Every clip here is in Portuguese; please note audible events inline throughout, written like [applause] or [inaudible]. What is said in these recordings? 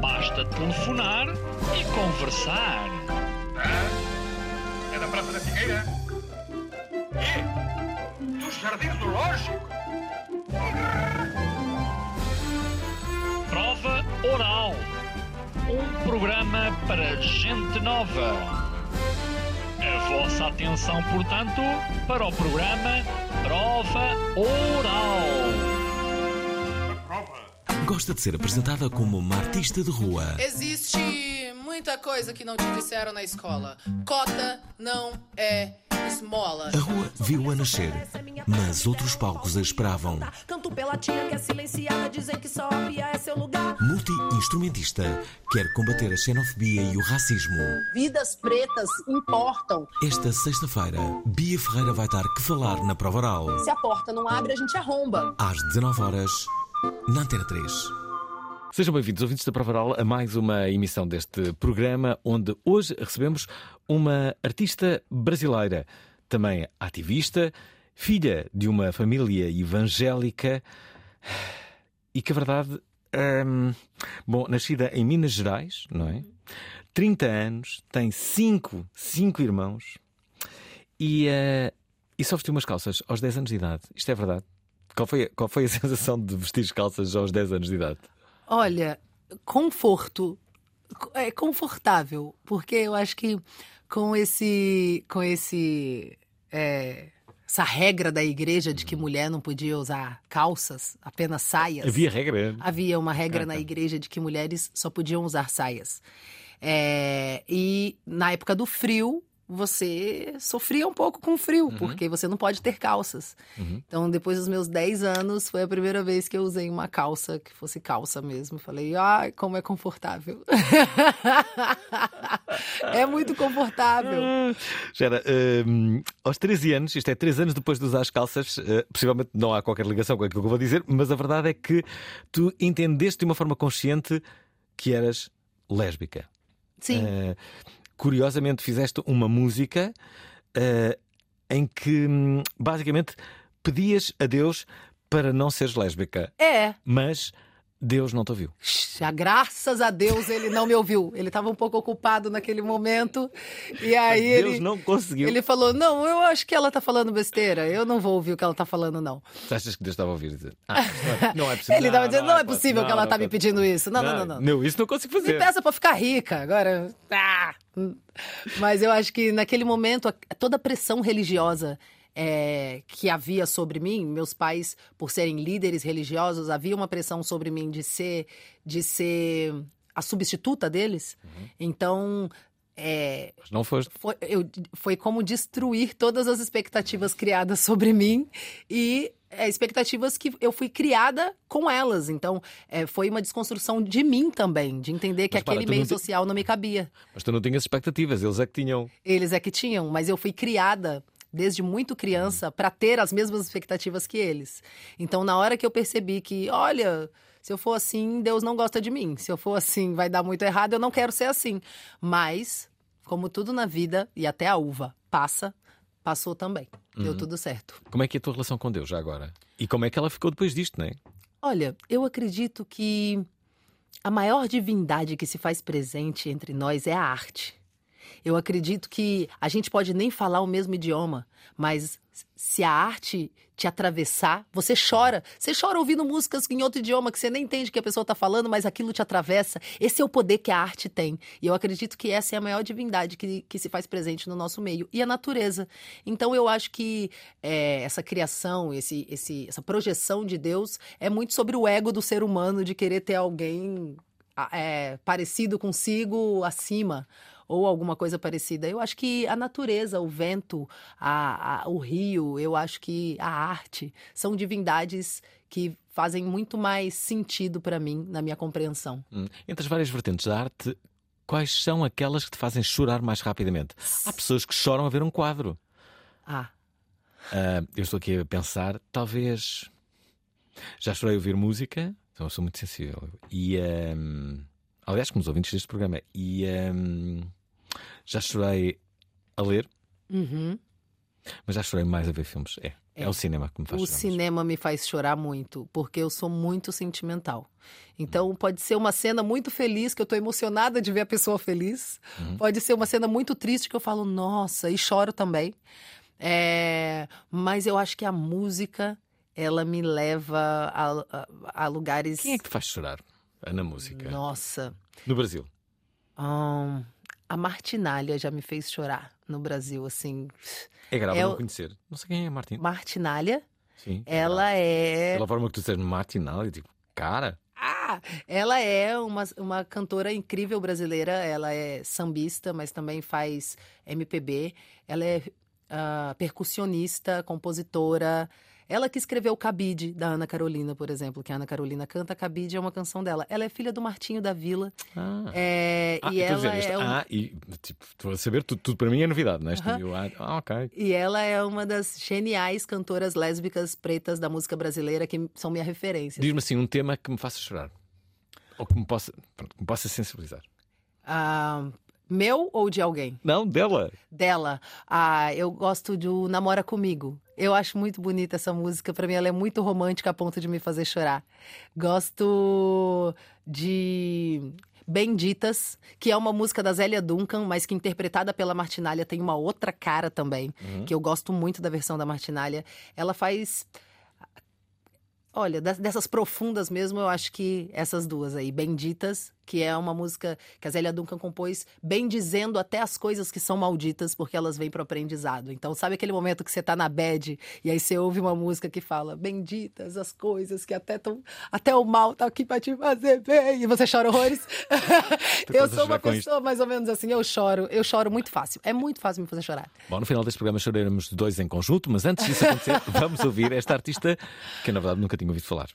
Basta telefonar e conversar. Ah, é da Praça da Figueira? E? Dos Jardins do Lógico? Prova Oral. Um programa para gente nova. A vossa atenção, portanto, para o programa Prova Oral. Gosta de ser apresentada como uma artista de rua. Existe muita coisa que não te disseram na escola. Cota não é esmola. A rua viu-a nascer, mas outros palcos a esperavam. Canto pela tia que é silenciada, dizem que só a pia é seu lugar. Multi-instrumentista, quer combater a xenofobia e o racismo. Vidas pretas importam. Esta sexta-feira, Bia Ferreira vai dar que falar na prova oral. Se a porta não abre, a gente arromba. Às 19 horas na Antena 3. Sejam bem-vindos, ouvintes da Prova Oral, a mais uma emissão deste programa, onde hoje recebemos uma artista brasileira, também ativista, filha de uma família evangélica e que a verdade. hum, bom, nascida em Minas Gerais, não é? 30 anos, tem cinco, cinco irmãos e, eh, e só vestiu umas calças aos 10 anos de idade. Isto é verdade? Qual foi, qual foi a [laughs] sensação de vestir calças aos 10 anos de idade? Olha, conforto. É confortável, porque eu acho que com esse. com esse. é, essa regra da igreja de que mulher não podia usar calças, apenas saias. Havia regra? Havia uma regra Ah, na tá. igreja de que mulheres só podiam usar saias. É, e na época do frio, você sofria um pouco com frio, Uhum. porque você não pode ter calças. Então, depois dos meus 10 anos, foi a primeira vez que eu usei uma calça, que fosse calça mesmo. Falei, ai, como é confortável. [laughs] é muito confortável. [laughs] Gera, hum, aos 13 anos, isto é 3 anos depois de usar as calças, eh, possivelmente não há qualquer ligação com aquilo que eu vou dizer, mas a verdade é que tu entendeste de uma forma consciente que eras lésbica. Sim. Eh, curiosamente, fizeste uma música eh, em que hum, basicamente pedias a Deus para não seres lésbica, É. mas Deus não te ouviu. Já, graças a Deus ele não me ouviu. Ele estava um pouco ocupado naquele momento. E aí Deus ele, não conseguiu. ele falou: Não, eu acho que ela tá falando besteira. Eu não vou ouvir o que ela tá falando, não. Tu achas que Deus estava a ouvir dizer? Ah, [laughs] não é- não é possível. Ele estava dizendo: Não, é possível, possível que ela não tá me pode. pedindo isso. Não, não, não, não. isso não consigo Me fazer. peça pra ficar rica. Agora. ah. Mas eu acho que naquele momento, toda a pressão religiosa é, que havia sobre mim, meus pais, por serem líderes religiosos, havia uma pressão sobre mim de ser, de ser a substituta deles. Então. é, não foste. foi, eu- foi como destruir todas as expectativas criadas sobre mim e é, expectativas que eu fui criada com elas. Então, é, foi uma desconstrução de mim também, de entender que Mas para, aquele tu meio não te- social não me cabia. Mas tu não tinhas expectativas, eles é que tinham. Eles é que tinham, mas eu fui criada desde muito criança para ter as mesmas expectativas que eles. Então, na hora que eu percebi que, olha, se eu for assim, Deus não gosta de mim. Se eu for assim, vai dar muito errado, eu não quero ser assim. Mas, como tudo na vida, e até a uva passa, passou também. Deu tudo certo. Como é que é a tua relação com Deus já agora? E como é que ela ficou depois disto, não é? Olha, eu acredito que a maior divindade que se faz presente entre nós é a arte. Eu acredito que a gente pode nem falar o mesmo idioma, mas se a arte te atravessar, você chora. Você chora ouvindo músicas em outro idioma que você nem entende o que a pessoa está falando, mas aquilo te atravessa. Esse é o poder que a arte tem. E eu acredito que essa é a maior divindade que, que se faz presente no nosso meio. E a natureza. Então eu acho que é, essa criação, esse, esse, essa projeção de Deus é muito sobre o ego do ser humano de querer ter alguém é, parecido consigo acima ou alguma coisa parecida. Eu acho que a natureza, o vento, a- a- o rio, eu acho que a arte são divindades que fazem muito mais sentido para mim na minha compreensão. Hum. Entre as várias vertentes da arte, quais são aquelas que te fazem chorar mais rapidamente? Há pessoas que choram a ver um quadro. Ah, Ah, eu estou aqui a pensar, talvez. Já chorei a ouvir música, então eu sou muito sensível. E. ahm, aliás, como os ouvintes deste programa. E. ahm, já chorei a ler, uhum. mas já chorei mais a ver filmes. É, é, o cinema que me faz O chorar. mais. cinema me faz chorar muito, porque eu sou muito sentimental. Então, pode ser uma cena muito feliz, que eu tô emocionada de ver a pessoa feliz. Pode ser uma cena muito triste, que eu falo, nossa, e choro também. É, Mas eu acho que a música, ela me leva a, a- a lugares. Quem é que te faz chorar na música? Nossa. No Brasil. Ahn, a Martinália já me fez chorar no Brasil, assim. É grave É não o- conhecer. Não sei quem é Martin. Martinália, Sim. ela é. Pela forma que tu disseste Martinal, eu tipo, cara. Ah, ela é uma, uma cantora incrível brasileira. Ela é sambista, mas também faz MPB. Ela é ah, percussionista, compositora. Ela que escreveu Cabide, da Ana Carolina, por exemplo, que a Ana Carolina canta. Cabide é uma canção dela. Ela é filha do Martinho da Vila. Ah. É, Ah, e ela é ah, e tipo, estou a saber, tudo, tudo para mim é novidade, é? Eu- ah, ah, ok. E ela é uma das geniais cantoras lésbicas pretas da música brasileira que são minha referência. Diz-me assim um tema que me faça chorar. Ou que me possa, pronto, que me possa sensibilizar. Ah, meu ou de alguém? Não, dela. Dela. Ah, eu gosto do Namora Comigo. Eu acho muito bonita essa música. Pra mim, ela é muito romântica a ponto de me fazer chorar. Gosto de Benditas, que é uma música da Zélia Duncan, mas que interpretada pela Martinália tem uma outra cara também, que eu gosto muito da versão da Martinália. Ela faz Olha, dessas profundas mesmo, eu acho que essas duas aí, Benditas, que é uma música que a Zélia Duncan compôs, bem dizendo até as coisas que são malditas, porque elas vêm pro aprendizado. Então, sabe aquele momento que você tá na bad e aí você ouve uma música que fala: Benditas as coisas que até tão, até o mal tá aqui pra te fazer bem, e você chora horrores. [laughs] eu sou uma pessoa mais ou menos assim, eu choro, eu choro muito fácil. É muito fácil me fazer chorar. Bom, no final deste programa choraremos dois em conjunto, mas antes disso acontecer, [laughs] vamos ouvir esta artista que na verdade, nunca tinha ouvido falar.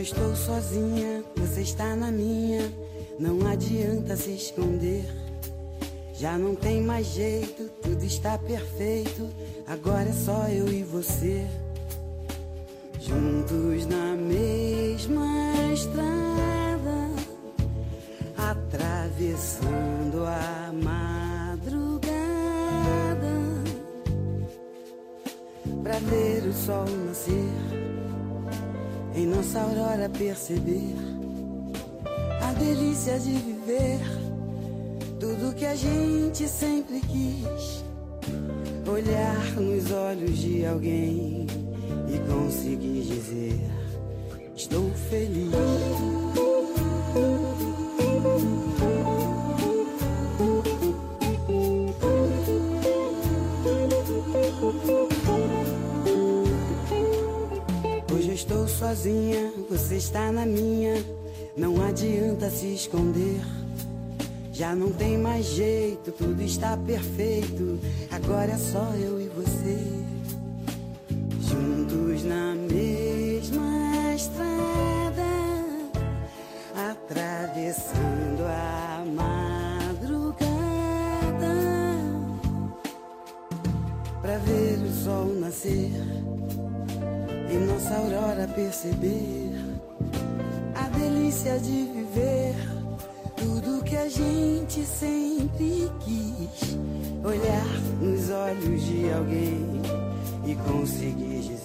Eu estou sozinha, você está na minha. Não adianta se esconder. Já não tem mais jeito, tudo está perfeito. Agora é só eu e você. Juntos na mesma estrada, atravessando a madrugada. Pra ver o sol nascer em nossa aurora perceber a delícia de viver tudo que a gente sempre quis. Olhar nos olhos de alguém e conseguir dizer: Estou feliz. Sozinha, você está na minha. Não adianta se esconder. Já não tem mais jeito, tudo está perfeito. Agora é só eu e você. Juntos na mesma estrada, atravessando a madrugada. Pra ver o sol nascer nossa aurora perceber a delícia de viver tudo que a gente sempre quis. Olhar nos olhos de alguém e conseguir dizer: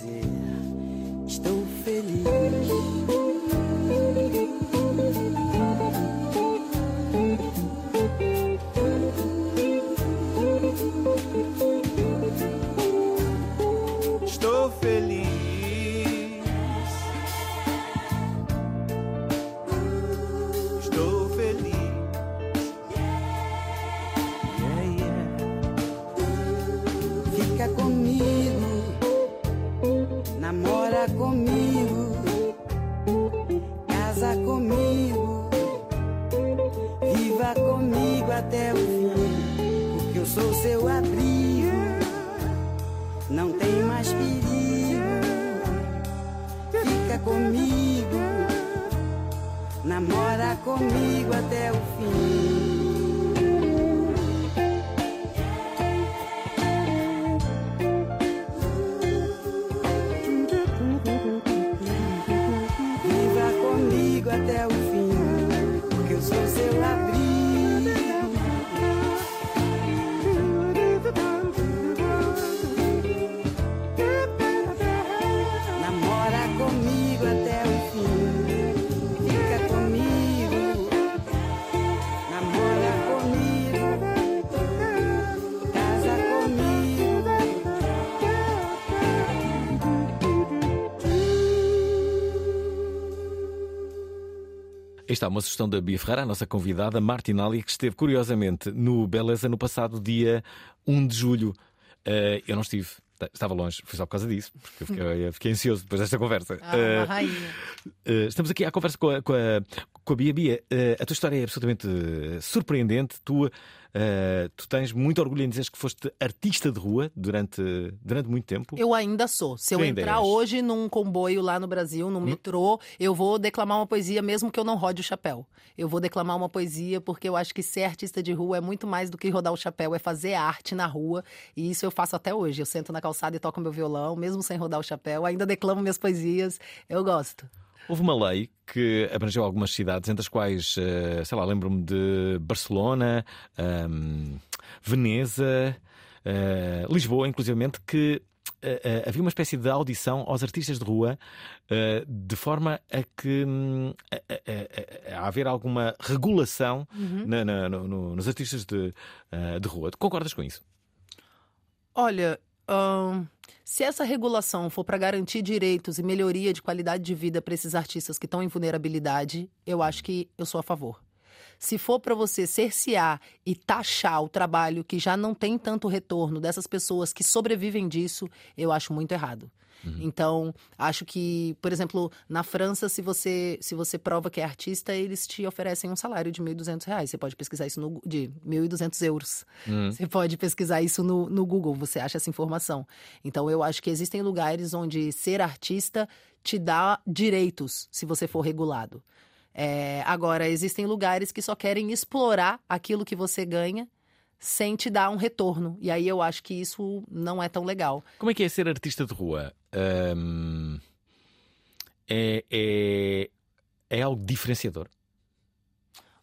está uma sugestão da Bia Ferreira, a nossa convidada, Martinali, que esteve curiosamente no Beleza no passado dia 1 de julho. Eh, eu não estive, estava longe, foi só por causa disso, porque eu fiquei, eu fiquei ansioso depois desta conversa. Ah, rainha. eh, estamos aqui à conversa com a, com a, com a Bia. Bia, a tua história é absolutamente surpreendente. Tu, eh, tu tens muito orgulho em dizer que foste artista de rua durante, durante muito tempo. Eu ainda sou. Se eu Tu entrar és. hoje num comboio lá no Brasil, num metrô, eu vou declamar uma poesia mesmo que eu não rode o chapéu. Eu vou declamar uma poesia porque eu acho que ser artista de rua é muito mais do que rodar o chapéu, é fazer arte na rua. E isso eu faço até hoje. Eu sento na calçada e toco meu violão, mesmo sem rodar o chapéu. Ainda declamo minhas poesias. Eu gosto. Houve uma lei que abrangeu algumas cidades, entre as quais, eh, sei lá, lembro-me de Barcelona, ahm, Veneza, eh, Lisboa, inclusivamente, que eh, eh, havia uma espécie de audição aos artistas de rua, eh, de forma a que hum, a, a- a- haver alguma regulação na- na- no- no- nos artistas de, de rua. Concordas com isso? Olha, ahn, se essa regulação for para garantir direitos e melhoria de qualidade de vida para esses artistas que estão em vulnerabilidade, eu acho que eu sou a favor. Se for para você cercear e taxar o trabalho que já não tem tanto retorno dessas pessoas que sobrevivem disso, eu acho muito errado. Então, acho que, por exemplo, na França, se você se você prova que é artista, eles te oferecem um salário de 1.200 reais. Você pode pesquisar isso no de 1.200 euros. Você pode pesquisar isso no, no Google, você acha essa informação. Então, eu acho que existem lugares onde ser artista te dá direitos, se você for regulado. É, agora, existem lugares que só querem explorar aquilo que você ganha sem te dar um retorno. E aí eu acho que isso não é tão legal. Como é que é ser artista de rua? É, é, é algo diferenciador?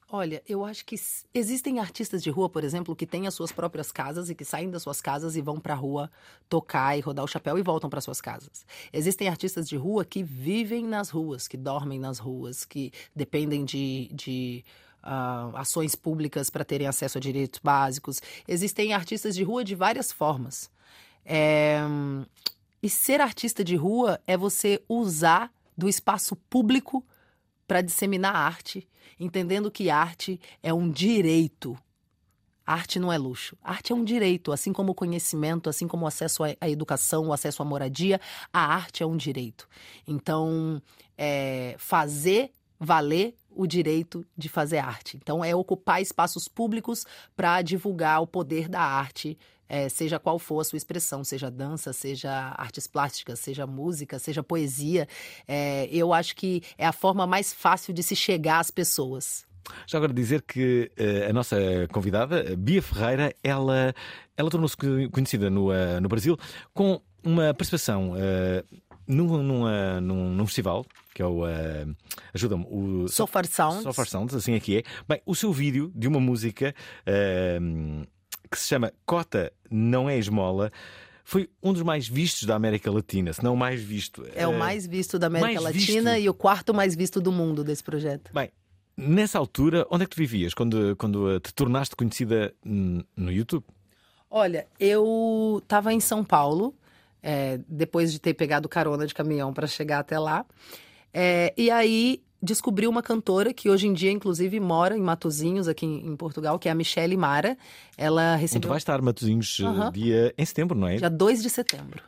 Olha, eu acho que existem artistas de rua, por exemplo, que têm as suas próprias casas e que saem das suas casas e vão pra rua tocar e rodar o chapéu e voltam para suas casas. Existem artistas de rua que vivem nas ruas, que dormem nas ruas, que dependem de, de ah, ações públicas para terem acesso a direitos básicos. Existem artistas de rua de várias formas. É, E ser artista de rua é você usar do espaço público para disseminar arte, entendendo que arte é um direito. Arte não é luxo. Arte é um direito, assim como o conhecimento, assim como o acesso à educação, o acesso à moradia, a arte é um direito. Então, é, fazer valer o direito de fazer arte. Então, é ocupar espaços públicos para divulgar o poder da arte, é, seja qual for a sua expressão, seja dança, seja artes plásticas, seja música, seja poesia. É, eu acho que é a forma mais fácil de se chegar às pessoas. Já agora dizer que eh, a nossa convidada, Bia Ferreira, ela, ela tornou-se co- conhecida no, eh, no Brasil com uma participação eh, num, num, num festival, que é o. eh, Ajuda-me, o. So Far Sounds. So Far Sounds, assim é que é. Bem, o seu vídeo de uma música eh, que se chama Cota Não é Esmola. Foi um dos mais vistos da América Latina, se não o mais visto. É o mais visto da América mais Latina visto. e o quarto mais visto do mundo desse projeto. Bem, nessa altura, onde é que tu vivias quando, quando eh, te tornaste conhecida hum, no YouTube? Olha, eu estava em São Paulo, é, depois de ter pegado carona de caminhão para chegar até lá. É, e aí descobri uma cantora que hoje em dia, inclusive, mora em Matozinhos, aqui em, Portugal, que é a Michelle Mara. Ela recebeu. vai estar Matozinhos Aham. dia em setembro, não é? Dia 2 de setembro.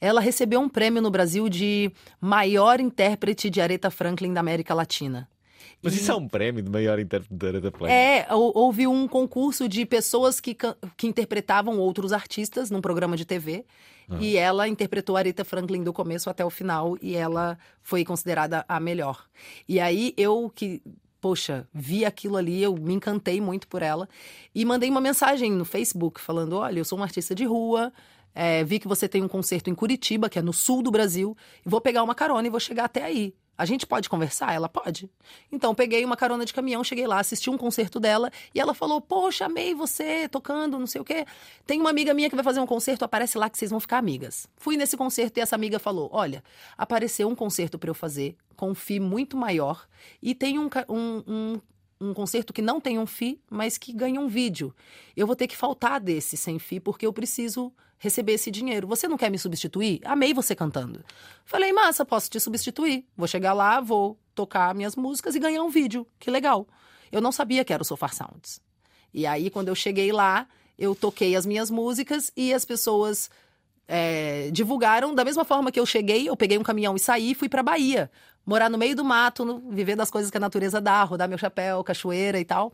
Ela recebeu um prêmio no Brasil de maior intérprete de Aretha Franklin da América Latina. Mas isso é um prémio de maior intérprete da Play. É, hou- houve um concurso de pessoas que, que interpretavam outros artistas num programa de TV. Ah. E ela interpretou a Aretha Franklin do começo até o final e ela foi considerada a melhor. E aí eu que, poxa, vi aquilo ali, eu me encantei muito por ela e mandei uma mensagem no Facebook falando: olha, eu sou uma artista de rua. é, vi que você tem um concerto em Curitiba, que é no sul do Brasil, e vou pegar uma carona e vou chegar até aí. A gente pode conversar? Ela pode. Então, peguei uma carona de caminhão, cheguei lá, assisti um concerto dela e ela falou: Poxa, amei você tocando, não sei o quê. Tem uma amiga minha que vai fazer um concerto, aparece lá que vocês vão ficar amigas. Fui nesse concerto e essa amiga falou: Olha, apareceu um concerto para eu fazer com um muito maior e tem um, um, um, um concerto que não tem um FII, mas que ganha um vídeo. Eu vou ter que faltar desse sem FII porque eu preciso receber esse dinheiro. Você não quer me substituir? Amei você cantando. Falei, massa, posso te substituir. Vou chegar lá, vou tocar minhas músicas e ganhar um vídeo. Que legal. Eu não sabia que era o Sofar Sounds. E aí, quando eu cheguei lá, eu toquei as minhas músicas e as pessoas é, divulgaram da mesma forma que eu cheguei, eu peguei um caminhão e saí fui pra Bahia. Morar no meio do mato, no- viver das coisas que a natureza dá, rodar meu chapéu, cachoeira e tal.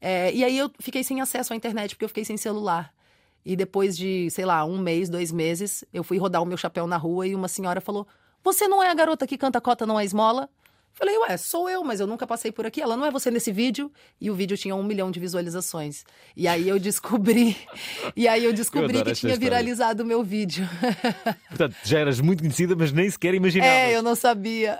É, e aí eu fiquei sem acesso à internet, porque eu fiquei sem celular. E depois de, sei lá, um mês, dois meses, eu fui rodar o meu chapéu na rua e uma senhora falou: Você não é a garota que canta cota, não é esmola? Falei, ué, sou eu, mas eu nunca passei por aqui. Ela não é você nesse vídeo. E o vídeo tinha um milhão de visualizações. E aí eu descobri. e aí eu descobri adoro que tinha viralizado o meu vídeo. Portanto, já eras muito conhecida, mas nem sequer imaginavas. é, eu não sabia.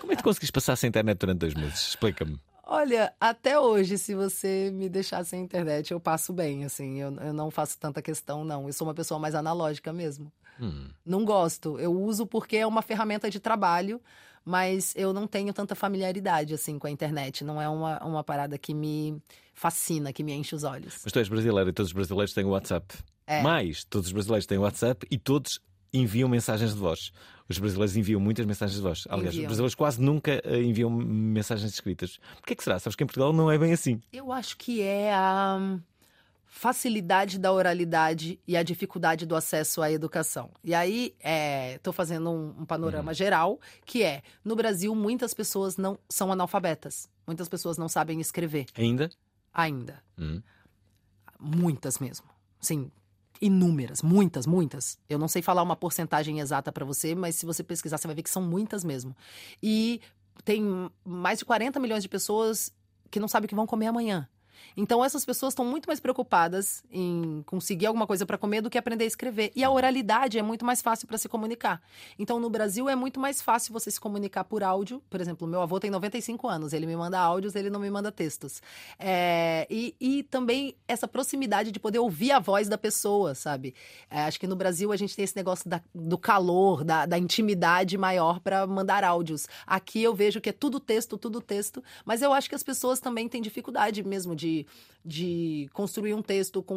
Como é que tu conseguiste passar sem internet durante dois meses? Explica-me. Olha, até hoje, se você me deixar sem internet, eu passo bem, assim. Eu, eu não faço tanta questão, não. Eu sou uma pessoa mais analógica mesmo. Hum. Não gosto. Eu uso porque é uma ferramenta de trabalho, mas eu não tenho tanta familiaridade, assim, com a internet. Não é uma, uma parada que me fascina, que me enche os olhos. Mas tu és brasileira e todos os brasileiros têm WhatsApp. É. Mais, todos os brasileiros têm WhatsApp e todos enviam mensagens de voz. Os brasileiros enviam muitas mensagens de voz. Aliás, Enviam. os brasileiros quase nunca eh, enviam mensagens escritas. Porquê que será? Sabes que em Portugal não é bem assim. Eu acho que é a hum, facilidade da oralidade e a dificuldade do acesso à educação. E aí, estou fazendo um, um panorama geral, que é, no Brasil, muitas pessoas não são analfabetas. Muitas pessoas não sabem escrever Ainda? ainda. Hum. Muitas mesmo. Sim, inúmeras, muitas, muitas. Eu não sei falar uma porcentagem exata para você, mas se você pesquisar, você vai ver que são muitas mesmo. E tem mais de 40 milhões de pessoas que não sabem o que vão comer amanhã. Então essas pessoas estão muito mais preocupadas em conseguir alguma coisa para comer do que aprender a escrever. E a oralidade é muito mais fácil para se comunicar. Então no Brasil é muito mais fácil você se comunicar por áudio. Por exemplo, meu avô tem 95 anos, ele me manda áudios, ele não me manda textos. É, e, e também essa proximidade de poder ouvir a voz da pessoa, sabe? É, acho que no Brasil a gente tem esse negócio da- do calor, da, da intimidade maior para mandar áudios. Aqui eu vejo que é tudo texto, tudo texto, mas eu acho que as pessoas também têm dificuldade mesmo de, de construir um texto com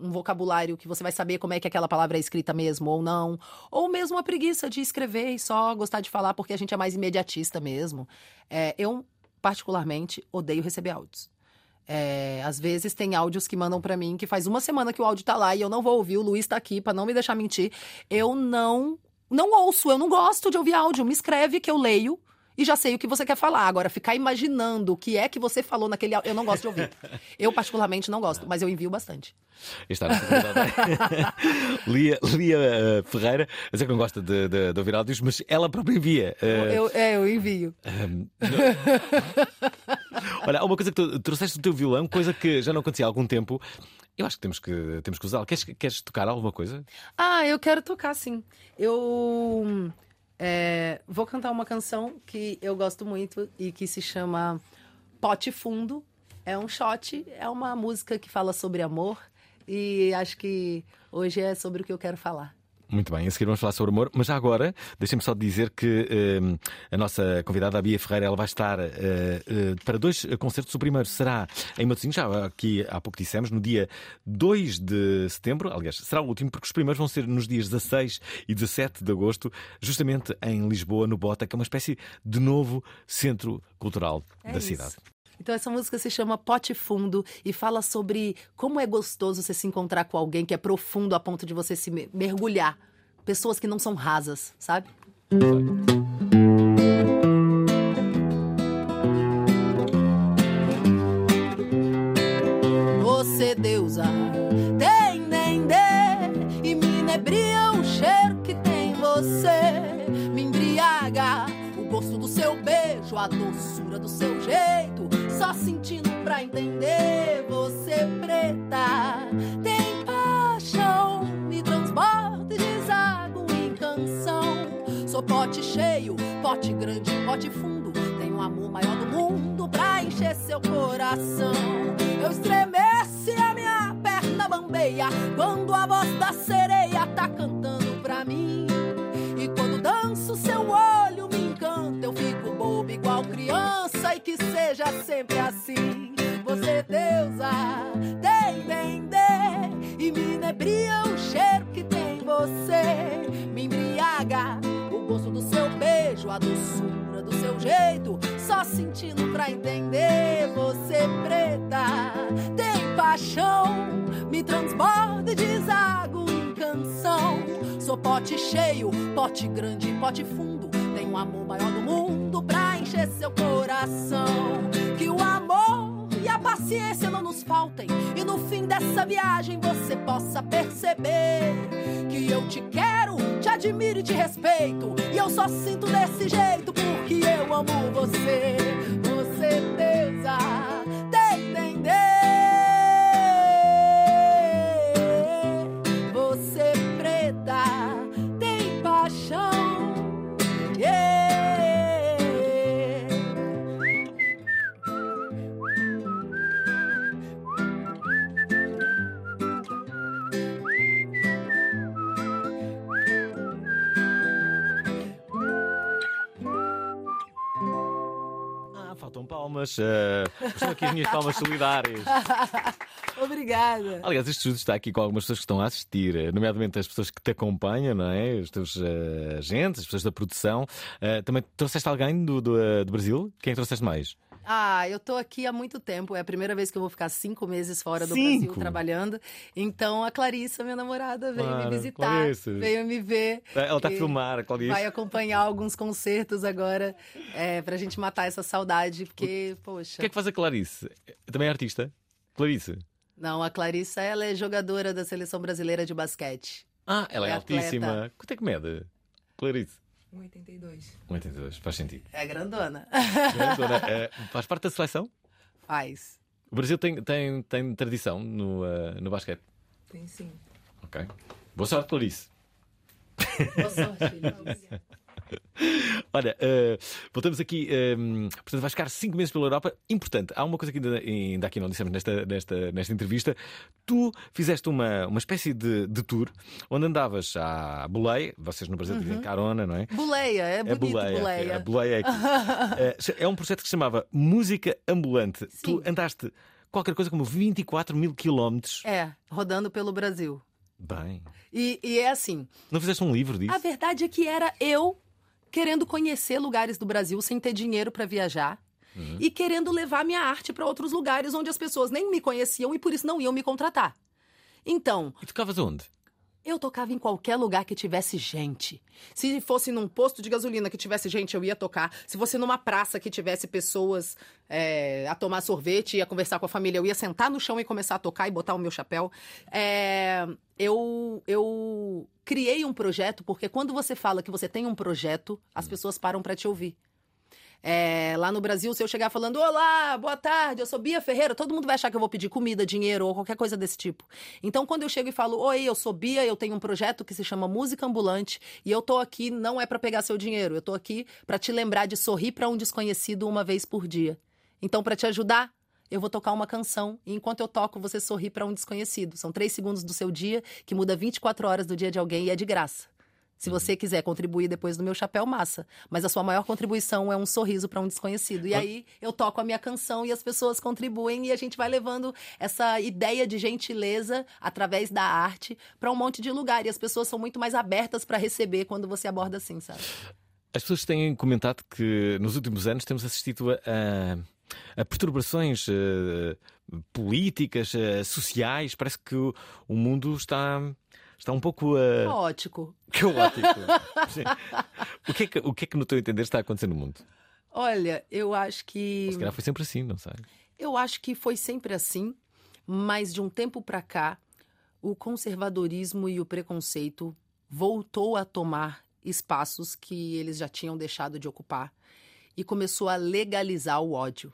um vocabulário que você vai saber como é que aquela palavra é escrita mesmo ou não. Ou mesmo a preguiça de escrever e só gostar de falar porque a gente é mais imediatista mesmo. É, eu, particularmente, odeio receber áudios. É, às vezes tem áudios que mandam pra mim que faz uma semana que o áudio tá lá e eu não vou ouvir, o Luiz tá aqui pra não me deixar mentir. Eu não não ouço, eu não gosto de ouvir áudio. Me escreve que eu leio e já sei o que você quer falar. Agora, ficar imaginando o que é que você falou naquele áudio, eu não gosto de ouvir. [laughs] Eu, particularmente, não gosto, mas eu envio bastante. Está na. [laughs] Lia, Lia eh, Ferreira, a dizer que não gosta de, de- de ouvir áudios, mas ela própria envia. eh, Eu, é, eu envio. Não- [laughs] Olha, uma coisa que tu trouxeste do teu violão, coisa que já não acontecia há algum tempo. Eu acho que temos que, temos que usá-lo. Queres, queres tocar alguma coisa? Ah, eu quero tocar sim. Eu é, vou cantar uma canção que eu gosto muito e que se chama Pote Fundo. É um shot, é uma música que fala sobre amor e acho que hoje é sobre o que eu quero falar. Muito bem, a seguir vamos falar sobre amor, mas já agora, deixem-me só dizer que eh, a nossa convidada, a Bia Ferreira, ela vai estar eh, eh, para dois concertos. O primeiro será em Matosinhos, já aqui há pouco dissemos, no dia 2 de setembro. Aliás, será o último, porque os primeiros vão ser nos dias 16 e 17 de agosto, justamente em Lisboa, no Bota, que é uma espécie de novo centro cultural É da isso. cidade. Então essa música se chama Pote Fundo e fala sobre como é gostoso você se encontrar com alguém que é profundo a ponto de você se me- mergulhar. Pessoas que não são rasas, sabe? Você, pra entender você, preta, tem paixão. Me transborda e deságua em canção. Sou pote cheio, pote grande, pote fundo. Tenho um amor maior do mundo pra encher seu coração. Eu estremeço e a minha perna bambeia quando a voz da sereia tá cantando pra mim. E quando danço, seu olho me encanta. Eu fico bobo igual criança e que seja sempre assim. Você, deusa, tem dendê e me inebria o cheiro que tem em você. Me embriaga o gosto do seu beijo, a doçura do seu jeito. Só sentindo pra entender você, preta, tem paixão. Me transborda e deságua em canção. Sou pote cheio, pote grande, pote fundo. Tenho um amor maior do mundo pra encher seu coração. Que o amor paciência não nos faltem. E no fim dessa viagem você possa perceber que eu te quero, te admiro e te respeito. E eu só sinto desse jeito porque eu amo você. Você, deusa, palmas. eh, estão aqui as minhas palmas solidárias. [laughs] Obrigada. Aliás, este estudo está aqui com algumas pessoas que estão a assistir, eh, nomeadamente as pessoas que te acompanham, não é? Os teus eh, agentes, as pessoas da produção. Eh, também trouxeste alguém do, do, do Brasil? Quem que trouxeste mais? Ah, eu tô aqui há muito tempo. É a primeira vez que eu vou ficar cinco meses fora do Cinco? Brasil trabalhando. Então a Clarissa, minha namorada, veio Claro, me visitar, Clarissa. veio me ver. Ela está a E filmar, a Clarice. Vai acompanhar alguns concertos agora é, pra gente matar essa saudade, porque, poxa. O que é que faz a Clarice? Também é artista? Clarice? Não, a Clarissa, ela é jogadora da seleção brasileira de basquete. Ah, ela é, É altíssima. atleta. Quanto é que mede? Clarice? 82. 82, faz sentido. É grandona. Grandona. Eh, [laughs] faz parte da seleção? Faz. O Brasil tem, tem, tem tradição no, eh, no basquete. Tem sim. Ok. Boa sorte, Clarice. Boa sorte, filha. [laughs] [laughs] Olha, eh, voltamos aqui. eh, portanto, vais ficar cinco meses pela Europa. Importante, há uma coisa que ainda, ainda aqui não dissemos nesta, nesta, nesta entrevista. Tu fizeste uma, uma espécie de, de tour onde andavas à boleia. Vocês no Brasil dizem carona, não é? Buleia, é É bonito, boleia. buleia. É boleia aqui. [laughs] Eh, é um projeto que se chamava Música Ambulante. Tu andaste qualquer coisa como 24 mil quilómetros. É, rodando pelo Brasil. Bem. E, e é assim, Não fizeste um livro disso? A verdade é que era eu querendo conhecer lugares do Brasil sem ter dinheiro para viajar. Uhum. E querendo levar minha arte para outros lugares onde as pessoas nem me conheciam e por isso não iam me contratar. Então, E tocavas onde? Eu tocava em qualquer lugar que tivesse gente. Se fosse num posto de gasolina que tivesse gente, eu ia tocar. Se fosse numa praça que tivesse pessoas é, a tomar sorvete e a conversar com a família, eu ia sentar no chão e começar a tocar e botar o meu chapéu. É, eu, eu criei um projeto porque quando você fala que você tem um projeto, as pessoas param para te ouvir. É, lá no Brasil, se eu chegar falando, olá, boa tarde, eu sou Bia Ferreira, todo mundo vai achar que eu vou pedir comida, dinheiro ou qualquer coisa desse tipo. Então, quando eu chego e falo, oi, eu sou Bia, eu tenho um projeto que se chama Música Ambulante e eu tô aqui não é para pegar seu dinheiro, eu tô aqui para te lembrar de sorrir para um desconhecido uma vez por dia. Então, para te ajudar, eu vou tocar uma canção e enquanto eu toco, você sorri para um desconhecido. São três segundos do seu dia que muda 24 horas do dia de alguém e é de graça. Se você quiser contribuir depois do meu chapéu, massa. Mas a sua maior contribuição é um sorriso para um desconhecido. E aí eu toco a minha canção e as pessoas contribuem e a gente vai levando essa ideia de gentileza através da arte para um monte de lugar. E as pessoas são muito mais abertas para receber quando você aborda assim, sabe? As pessoas têm comentado que nos últimos anos temos assistido a, a perturbações uh, políticas, uh, sociais. Parece que o, o mundo está está um pouco. Uh... Caótico. Caótico. [laughs] o, que é que, o que é que, no teu entender, está acontecendo no mundo? Olha, eu acho que. Se calhar foi sempre assim, não sei. Eu acho que foi sempre assim, mas de um tempo para cá, o conservadorismo e o preconceito voltou a tomar espaços que eles já tinham deixado de ocupar e começou a legalizar o ódio.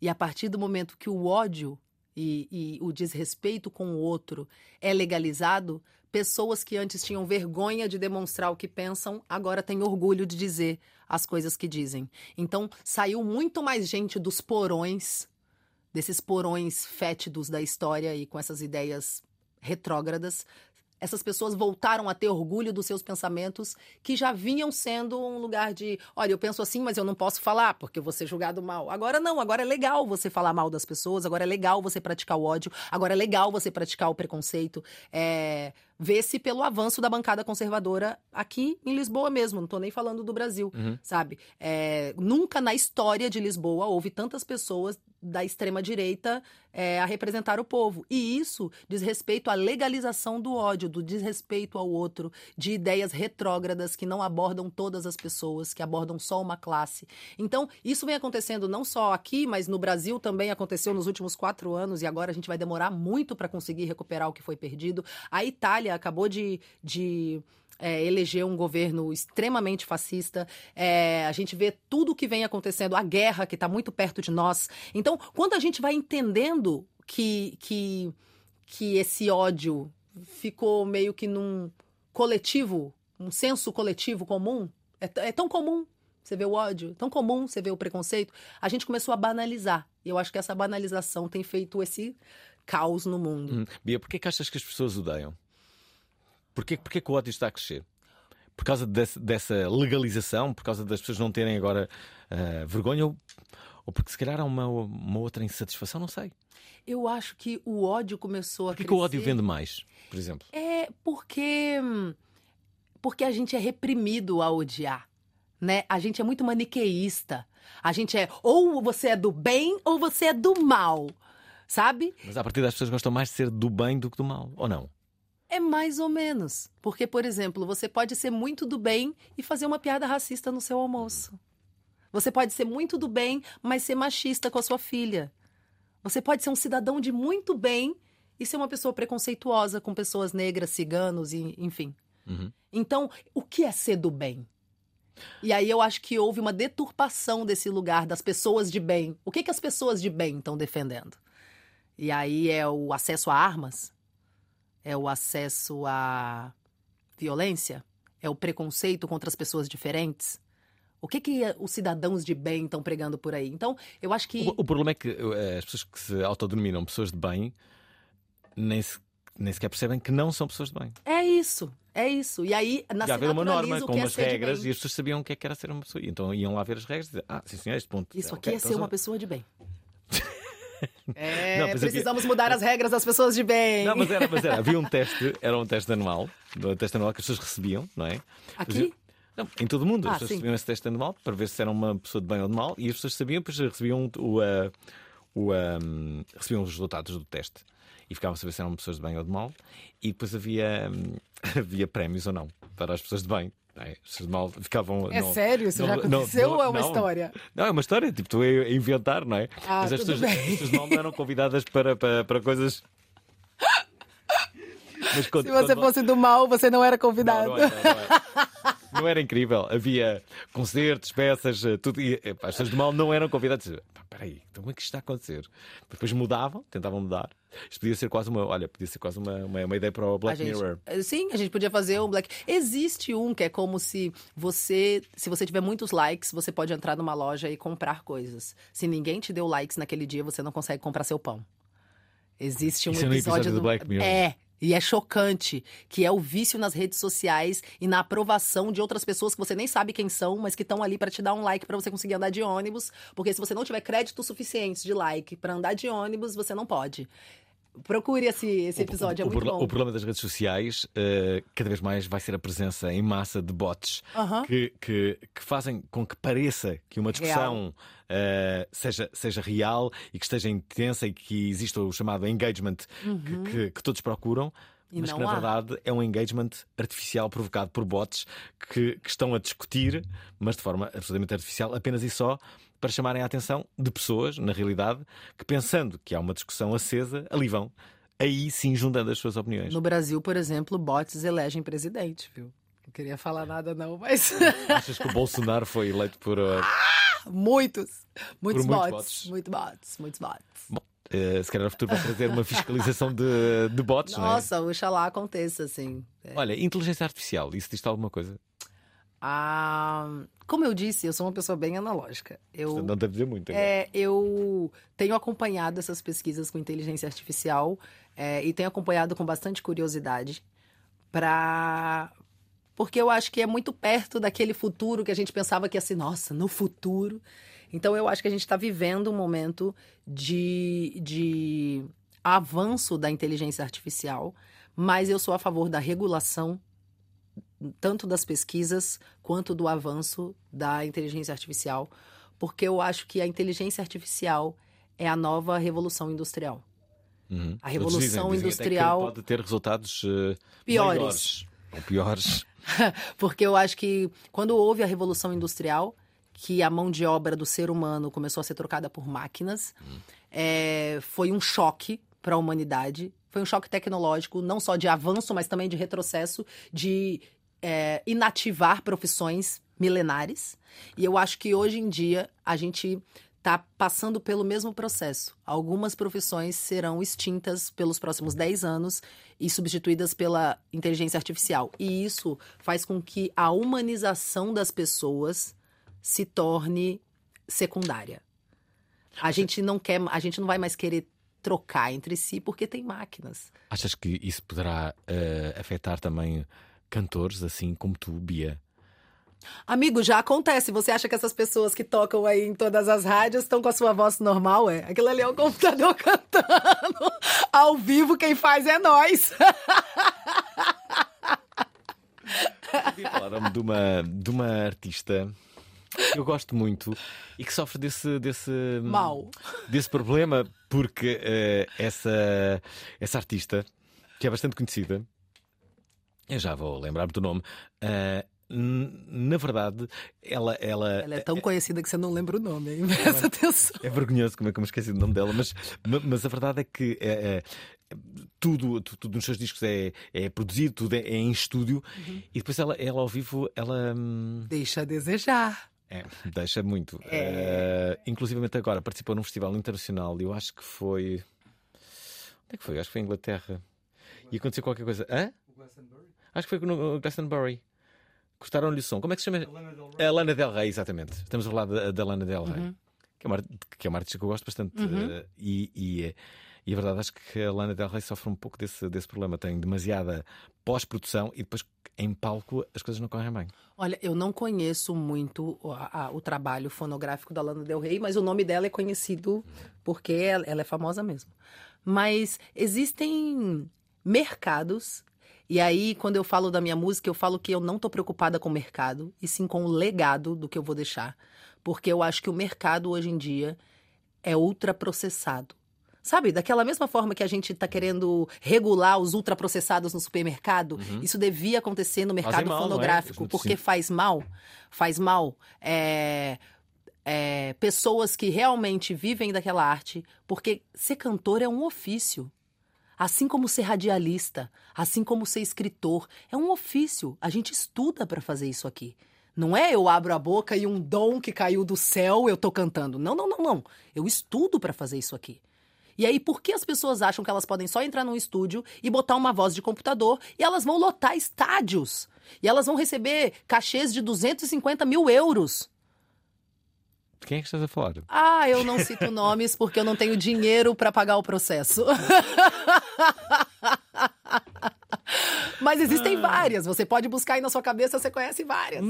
E a partir do momento que o ódio e, e o desrespeito com o outro é legalizado, pessoas que antes tinham vergonha de demonstrar o que pensam, agora têm orgulho de dizer as coisas que dizem. Então, saiu muito mais gente dos porões, desses porões fétidos da história e com essas ideias retrógradas, essas pessoas voltaram a ter orgulho dos seus pensamentos, que já vinham sendo um lugar de, olha, eu penso assim, mas eu não posso falar, porque eu vou ser julgado mal. Agora não, agora é legal você falar mal das pessoas, agora é legal você praticar o ódio, agora é legal você praticar o preconceito. É, vê-se pelo avanço da bancada conservadora aqui em Lisboa mesmo, não estou nem falando do Brasil, uhum. sabe? É, nunca na história de Lisboa houve tantas pessoas da extrema-direita é, a representar o povo. E isso diz respeito à legalização do ódio, do desrespeito ao outro, de ideias retrógradas que não abordam todas as pessoas, que abordam só uma classe. Então, isso vem acontecendo não só aqui, mas no Brasil também aconteceu nos últimos quatro anos, e agora a gente vai demorar muito para conseguir recuperar o que foi perdido. A Itália acabou de, de é, eleger um governo extremamente fascista. É, a gente vê tudo o que vem acontecendo, a guerra que está muito perto de nós. Então, quando a gente vai entendendo que, que, que esse ódio ficou meio que num coletivo, um senso coletivo comum, é, é tão comum você vê o ódio, tão comum você vê o preconceito, a gente começou a banalizar. E eu acho que essa banalização tem feito esse caos no mundo. Hum. Bia, por que, que achas que as pessoas odeiam? Porquê, porquê que o ódio está a crescer? Por causa desse, dessa legalização? Por causa das pessoas não terem agora uh, vergonha? Ou, ou, porque se calhar há uma, uma outra insatisfação? Não sei. Eu acho que o ódio começou a Porquê crescer... que o ódio vende mais, por exemplo? É porque... Porque a gente é reprimido a odiar. Né? A gente é muito maniqueísta. A gente é ou você é do bem ou você é do mal. Sabe? Mas a partir das pessoas gostam mais de ser do bem do que do mal, ou não? É mais ou menos. Porque, por exemplo, você pode ser muito do bem e fazer uma piada racista no seu almoço. Você pode ser muito do bem, mas ser machista com a sua filha. Você pode ser um cidadão de muito bem e ser uma pessoa preconceituosa com pessoas negras, ciganos, e, enfim. Uhum. Então, o que é ser do bem? E aí eu acho que houve uma deturpação desse lugar das pessoas de bem. O que, que as pessoas de bem estão defendendo? E aí é o acesso a armas? É o acesso à violência? É o preconceito contra as pessoas diferentes? O que, que os cidadãos de bem estão pregando por aí? Então, eu acho que. O, o problema é que uh, as pessoas que se autodenominam pessoas de bem nem, se, nem sequer percebem que não são pessoas de bem. É isso, é isso. E aí, na Já havia uma norma com é umas regras e as pessoas sabiam o que, é que era ser uma pessoa. Então iam lá ver as regras e dizer, ah, sim, senhor, este ponto. Isso é, aqui okay, é ser uma pessoa de bem. É, não, precisamos havia... mudar as regras das pessoas de bem. Não, mas era, mas era. havia um teste, era um teste anual, um teste anual que as pessoas recebiam, não é? Aqui? Não, em todo o mundo. Ah, as pessoas sim. recebiam esse teste anual para ver se era uma pessoa de bem ou de mal e as pessoas sabiam, depois recebiam, o, uh, o, um, recebiam os resultados do teste e ficavam a saber se eram pessoas de bem ou de mal e depois havia, um, [laughs] havia prémios ou não para as pessoas de bem. É, mal ficavam. É não, sério? Isso não, já aconteceu não, ou é uma história? Não, é uma história, tipo, tu a inventar, não é? Ah, Mas as pessoas, as pessoas eram convidadas para, para, para coisas. [laughs] Quando, Se você quando... fosse do mal, você não era convidado. Não, não, era, não. Não era incrível. Havia concertos, peças, eh, tudo. E, as pessoas do mal não eram convidadas. espera aí, então como é que isto está a acontecer? Depois mudavam, tentavam mudar. Isto podia ser quase uma, olha, podia ser quase uma, uma, uma ideia para o Black gente- Mirror. eh, Sim, a gente podia fazer um black. Existe um que é como se você, se você tiver muitos likes, você pode entrar numa loja e comprar coisas. Se ninguém te deu likes naquele dia, você não consegue comprar seu pão. Existe um é no episódio do Black Mirror. É. E é chocante, que é o vício nas redes sociais e na aprovação de outras pessoas que você nem sabe quem são, mas que estão ali para te dar um like para você conseguir andar de ônibus, porque se você não tiver crédito suficiente de like para andar de ônibus, você não pode. Procure esse, esse episódio, o, é muito proble- bom. o problema das redes sociais, eh, cada vez mais, vai ser a presença em massa de bots Aham. que, que, que fazem com que pareça que uma discussão eh, seja, seja real e que esteja intensa e que exista o chamado engagement que- que, que todos procuram. Uhum. E mas que na há. verdade é um engagement artificial provocado por bots que, que estão a discutir, mas de forma absolutamente artificial, apenas e só para chamarem a atenção de pessoas, na realidade, que pensando que há uma discussão acesa, ali vão, aí sim juntando as suas opiniões. No Brasil, por exemplo, bots elegem presidente, viu? Não queria falar nada, não, mas. [laughs] Achas que o Bolsonaro foi eleito por. uh, muitos. Muitos muitos bots. bots. Muitos bots. Muitos bots. Bom, eh, se calhar no futuro vai trazer uma fiscalização de, de bots, não é? Nossa, oxalá aconteça, assim. Olha, inteligência artificial, isso diz-te alguma coisa? Ah, como eu disse, eu sou uma pessoa bem analógica. Eu, Não deve dizer muito. né? é, eu tenho acompanhado essas pesquisas com inteligência artificial é, e tenho acompanhado com bastante curiosidade para porque eu acho que é muito perto daquele futuro que a gente pensava que ia ser, nossa, no futuro. Então eu acho que a gente está vivendo um momento de, de avanço da inteligência artificial, mas eu sou a favor da regulação tanto das pesquisas quanto do avanço da inteligência artificial, porque eu acho que a inteligência artificial é a nova revolução industrial. Uhum. A dizem- revolução dizem que industrial- pode ter resultados eh, Piores. maiores ou piores. [laughs] Porque eu acho que quando houve a revolução industrial, que a mão de obra do ser humano começou a ser trocada por máquinas, é, foi um choque para a humanidade. Foi um choque tecnológico, não só de avanço, mas também de retrocesso, de é, inativar profissões milenares. E eu acho que hoje em dia a gente está passando pelo mesmo processo. Algumas profissões serão extintas pelos próximos 10 anos e substituídas pela inteligência artificial. E isso faz com que a humanização das pessoas se torne secundária. A gente não quer, a gente não vai mais querer trocar entre si porque tem máquinas. Achas que isso poderá eh, afetar também cantores assim como tu, Bia? Amigo, já acontece. Você acha que essas pessoas que tocam aí em todas as rádios estão com a sua voz normal? É? Aquilo ali é o computador [laughs] cantando. Ao vivo, quem faz é nós. Falaram-me de uma, de uma artista que eu gosto muito e que sofre desse, desse, Mal. desse problema, porque eh, essa, essa artista, que é bastante conhecida, eu já vou lembrar-me do nome, n- na verdade, ela, ela, Ela é tão conhecida que você não lembra o nome, hein? Presta atenção. É vergonhoso como é que eu me esqueci do nome dela, mas, ma- mas a verdade é que é, é, tudo, tu- tudo nos seus discos é, é produzido, tudo é, é em estúdio e depois ela, ela ao vivo ela hum, Deixa a desejar. é, deixa muito. É. Eh, inclusivamente agora participou num festival internacional e eu acho que foi. Onde é que foi? Acho que foi em Inglaterra. E aconteceu qualquer coisa. Hã? Acho que foi no Glastonbury. Cortaram-lhe o som. Como é que se chama? A Lana Del Rey, exatamente. Estamos a falar da, da Lana Del Rey. Que, é uma, que é uma artista que eu gosto bastante. eh, e, e, eh, e a verdade, acho que a Lana Del Rey sofre um pouco desse, desse problema. Tem demasiada pós-produção e depois em palco as coisas não correm bem. Olha, eu não conheço muito o, a- o trabalho fonográfico da Lana Del Rey, mas o nome dela é conhecido porque ela, ela é famosa mesmo. Mas existem mercados, e aí quando eu falo da minha música, eu falo que eu não tô preocupada com o mercado, e sim com o legado do que eu vou deixar. Porque eu acho que o mercado hoje em dia é ultraprocessado. Sabe, daquela mesma forma que a gente está querendo regular os ultraprocessados no supermercado, isso devia acontecer no mercado mal, é? fonográfico, Sim. porque faz mal. Faz mal. É, é, pessoas que realmente vivem daquela arte, porque ser cantor é um ofício. Assim como ser radialista, assim como ser escritor, é um ofício. A gente estuda para fazer isso aqui. Não é eu abro a boca e um dom que caiu do céu eu tô cantando. Não, não, não, não. Eu estudo para fazer isso aqui. E aí, por que as pessoas acham que elas podem só entrar num estúdio e botar uma voz de computador e elas vão lotar estádios? E elas vão receber cachês de 250 mil euros? Quem é que estás a falar? Ah, eu não cito nomes porque eu não tenho dinheiro para pagar o processo. [laughs] Mas existem Ah. várias. Você pode buscar aí na sua cabeça, você conhece várias.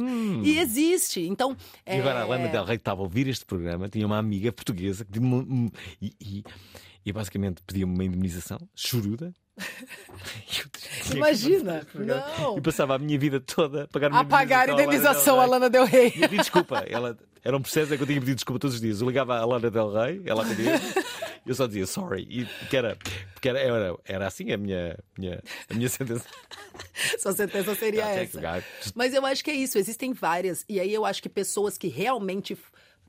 E existe. Então. Hum. E agora é, a Lana Del Rey estava a ouvir este programa, tinha uma amiga portuguesa que e, e- e basicamente pedia-me uma indemnização choruda. [laughs] Que Imagina. Não. E passava a minha vida toda a pagar uma A pagar indenização a Lana Del Rey. E desculpa. Ela, era um processo em que eu tinha pedir desculpa todos os dias. Eu ligava à Lana Del Rey, ela atendia eu só dizia sorry. E porque era, porque era, era, era assim a minha, minha, a minha sentença. [laughs] Sua sentença seria Ah, thanks, essa. Mas eu acho que é isso, existem várias. E aí eu acho que pessoas que realmente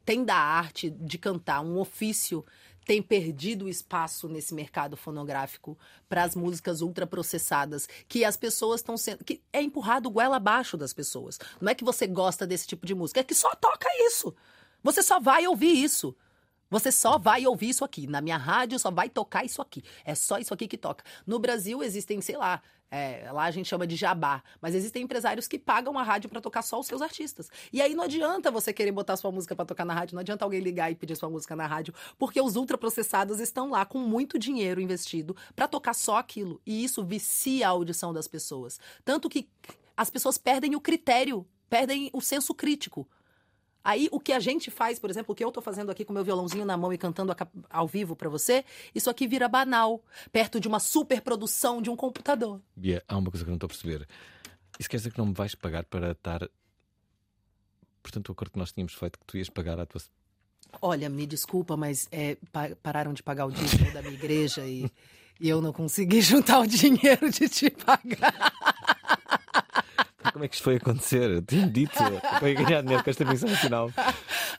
têm da arte de cantar um ofício têm perdido espaço nesse mercado fonográfico para as músicas ultraprocessadas, que as pessoas estão sendo. que é empurrado goela abaixo das pessoas. Não é que você gosta desse tipo de música, é que só toca isso. Você só vai ouvir isso. Você só vai ouvir isso aqui. Na minha rádio só vai tocar isso aqui. É só isso aqui que toca. No Brasil existem, sei lá, é, lá a gente chama de jabá, mas existem empresários que pagam a rádio pra tocar só os seus artistas. E aí não adianta você querer botar sua música pra tocar na rádio, não adianta alguém ligar e pedir sua música na rádio, porque os ultraprocessados estão lá com muito dinheiro investido pra tocar só aquilo. E isso vicia a audição das pessoas. Tanto que as pessoas perdem o critério, perdem o senso crítico. Aí o que a gente faz, por exemplo, o que eu tô fazendo aqui com meu violãozinho na mão e cantando ao vivo pra você, isso aqui vira banal, perto de uma superprodução de um computador. Bia, há uma coisa que eu não estou a perceber. Isso quer dizer que não me vais pagar para estar. Portanto, o acordo que nós tínhamos feito que tu ias pagar à tua. Olha, me desculpa, mas é, pa- pararam de pagar o dízimo da minha igreja e, e eu não consegui [laughs] juntar o dinheiro de te pagar. Como é que isto foi acontecer? Eu tinha dito que ia ganhar dinheiro com esta missão final.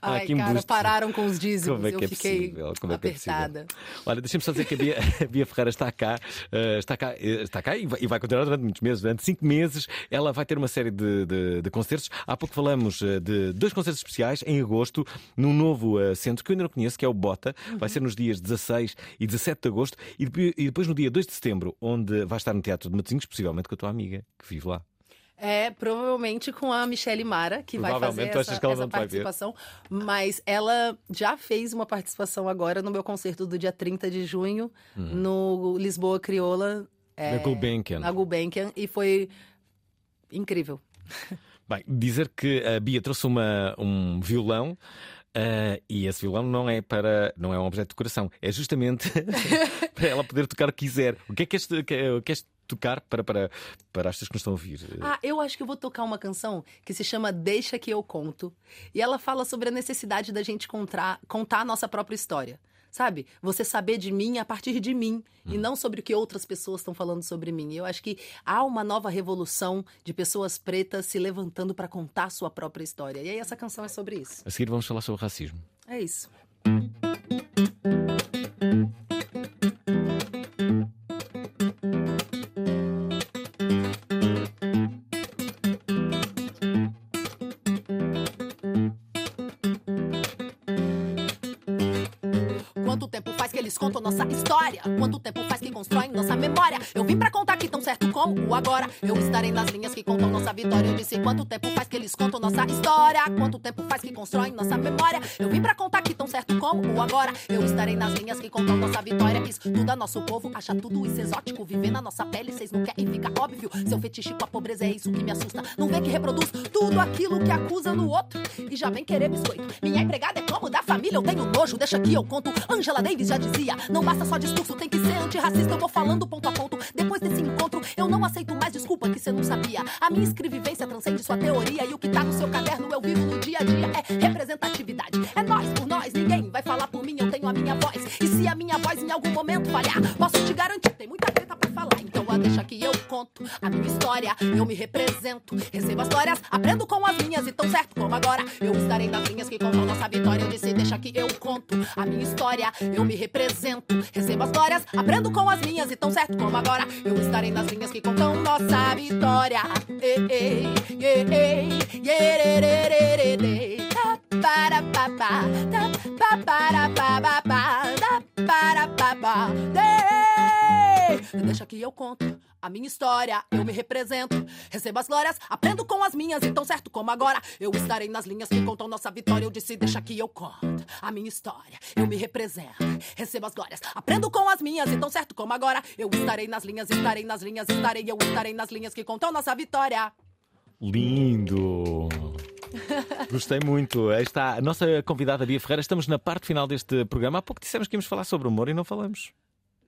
Ai, aqui um cara, pararam com os dízimos. Como é que eu é fiquei possível? Como é que é possível? apertada. Olha, deixa-me só dizer que a Bia, [laughs] a Bia Ferreira está cá, eh, está cá, eh, está cá e vai, e vai continuar durante muitos meses, durante cinco meses. Ela vai ter uma série de, de- de concertos. Há pouco falamos eh, de dois concertos especiais em agosto, num novo eh, centro que eu ainda não conheço, que é o Bota. Vai ser nos dias 16 e 17 de agosto e depois, e depois no dia 2 de setembro, onde vai estar no Teatro de Matosinhos, possivelmente com a tua amiga que vive lá. É, provavelmente com a Michelle Mara, que vai fazer essa, que essa participação. Mas ela já fez uma participação agora no meu concerto do dia 30 de junho, no Lisboa Crioula. é, Na Gulbenkian. Na Gulbenkian, e foi incrível. [laughs] Bem, dizer que a Bia trouxe uma, um violão. eh, e esse violão não é para não é um objeto de decoração, é justamente [laughs] para ela poder tocar o que quiser. O que é que és, que, é- queres tocar para, para, para as pessoas que nos estão a ouvir? Ah, eu acho que eu vou tocar uma canção que se chama Deixa que eu conto. E ela fala sobre a necessidade da gente contar, contar a nossa própria história. Sabe? Você saber de mim a partir de mim e não sobre o que outras pessoas estão falando sobre mim. Eu acho que há uma nova revolução de pessoas pretas se levantando para contar a sua própria história. E aí essa canção é sobre isso. A seguir vamos falar sobre racismo. É isso. Nossa história? Quanto tempo faz que constroem nossa memória? Eu vim pra contar como o agora. Eu estarei nas linhas que contam nossa vitória. Eu disse quanto tempo faz que eles contam nossa história? Quanto tempo faz que constroem nossa memória? Eu vim pra contar que tão certo como o agora. Eu estarei nas linhas que contam nossa vitória. Estuda nosso povo, acha tudo isso exótico. Viver na nossa pele, vocês não querem, fica óbvio. Seu fetiche com a pobreza é isso que me assusta. Não vê que reproduz tudo aquilo que acusa no outro. E já vem querer biscoito. Minha empregada é como da família, eu tenho nojo, deixa que eu conto. Angela Davis já dizia: não basta só discurso, tem que ser antirracista. Eu vou falando ponto a ponto. Depois desse encontro, eu não aceito mais desculpa que você não sabia. A minha escrevivência transcende sua teoria. E o que tá no seu caderno eu vivo no dia a dia. É representatividade. É nós por nós, ninguém vai falar por mim, eu tenho a minha voz. E se a minha voz em algum momento falhar, posso te garantir, tem muita falar. Então ah, deixa que eu conto a minha história, eu me represento. Recebo as histórias, aprendo com as minhas e tão certo como agora. Eu estarei nas linhas que contam nossa vitória. Eu disse, deixa que eu conto a minha história, eu me represento. Recebo as histórias, aprendo com as minhas e tão certo como agora. Eu estarei nas linhas que contam nossa vitória. Ei, ei, ei, ei, Yererererere, da para pa pa, da pa para pa pa pa, Ei! Deixa que eu conto a minha história, eu me represento, recebo as glórias, aprendo com as minhas, então certo como agora, eu estarei nas linhas que contam nossa vitória. Eu disse, deixa que eu conto a minha história, eu me represento, recebo as glórias, aprendo com as minhas, então certo como agora, eu estarei nas linhas, estarei nas linhas, estarei, eu estarei nas linhas que contam nossa vitória. Lindo! Gostei muito. Aí está a nossa convidada Bia Ferreira. Estamos na parte final deste programa. Há pouco dissemos que íamos falar sobre humor e não falamos.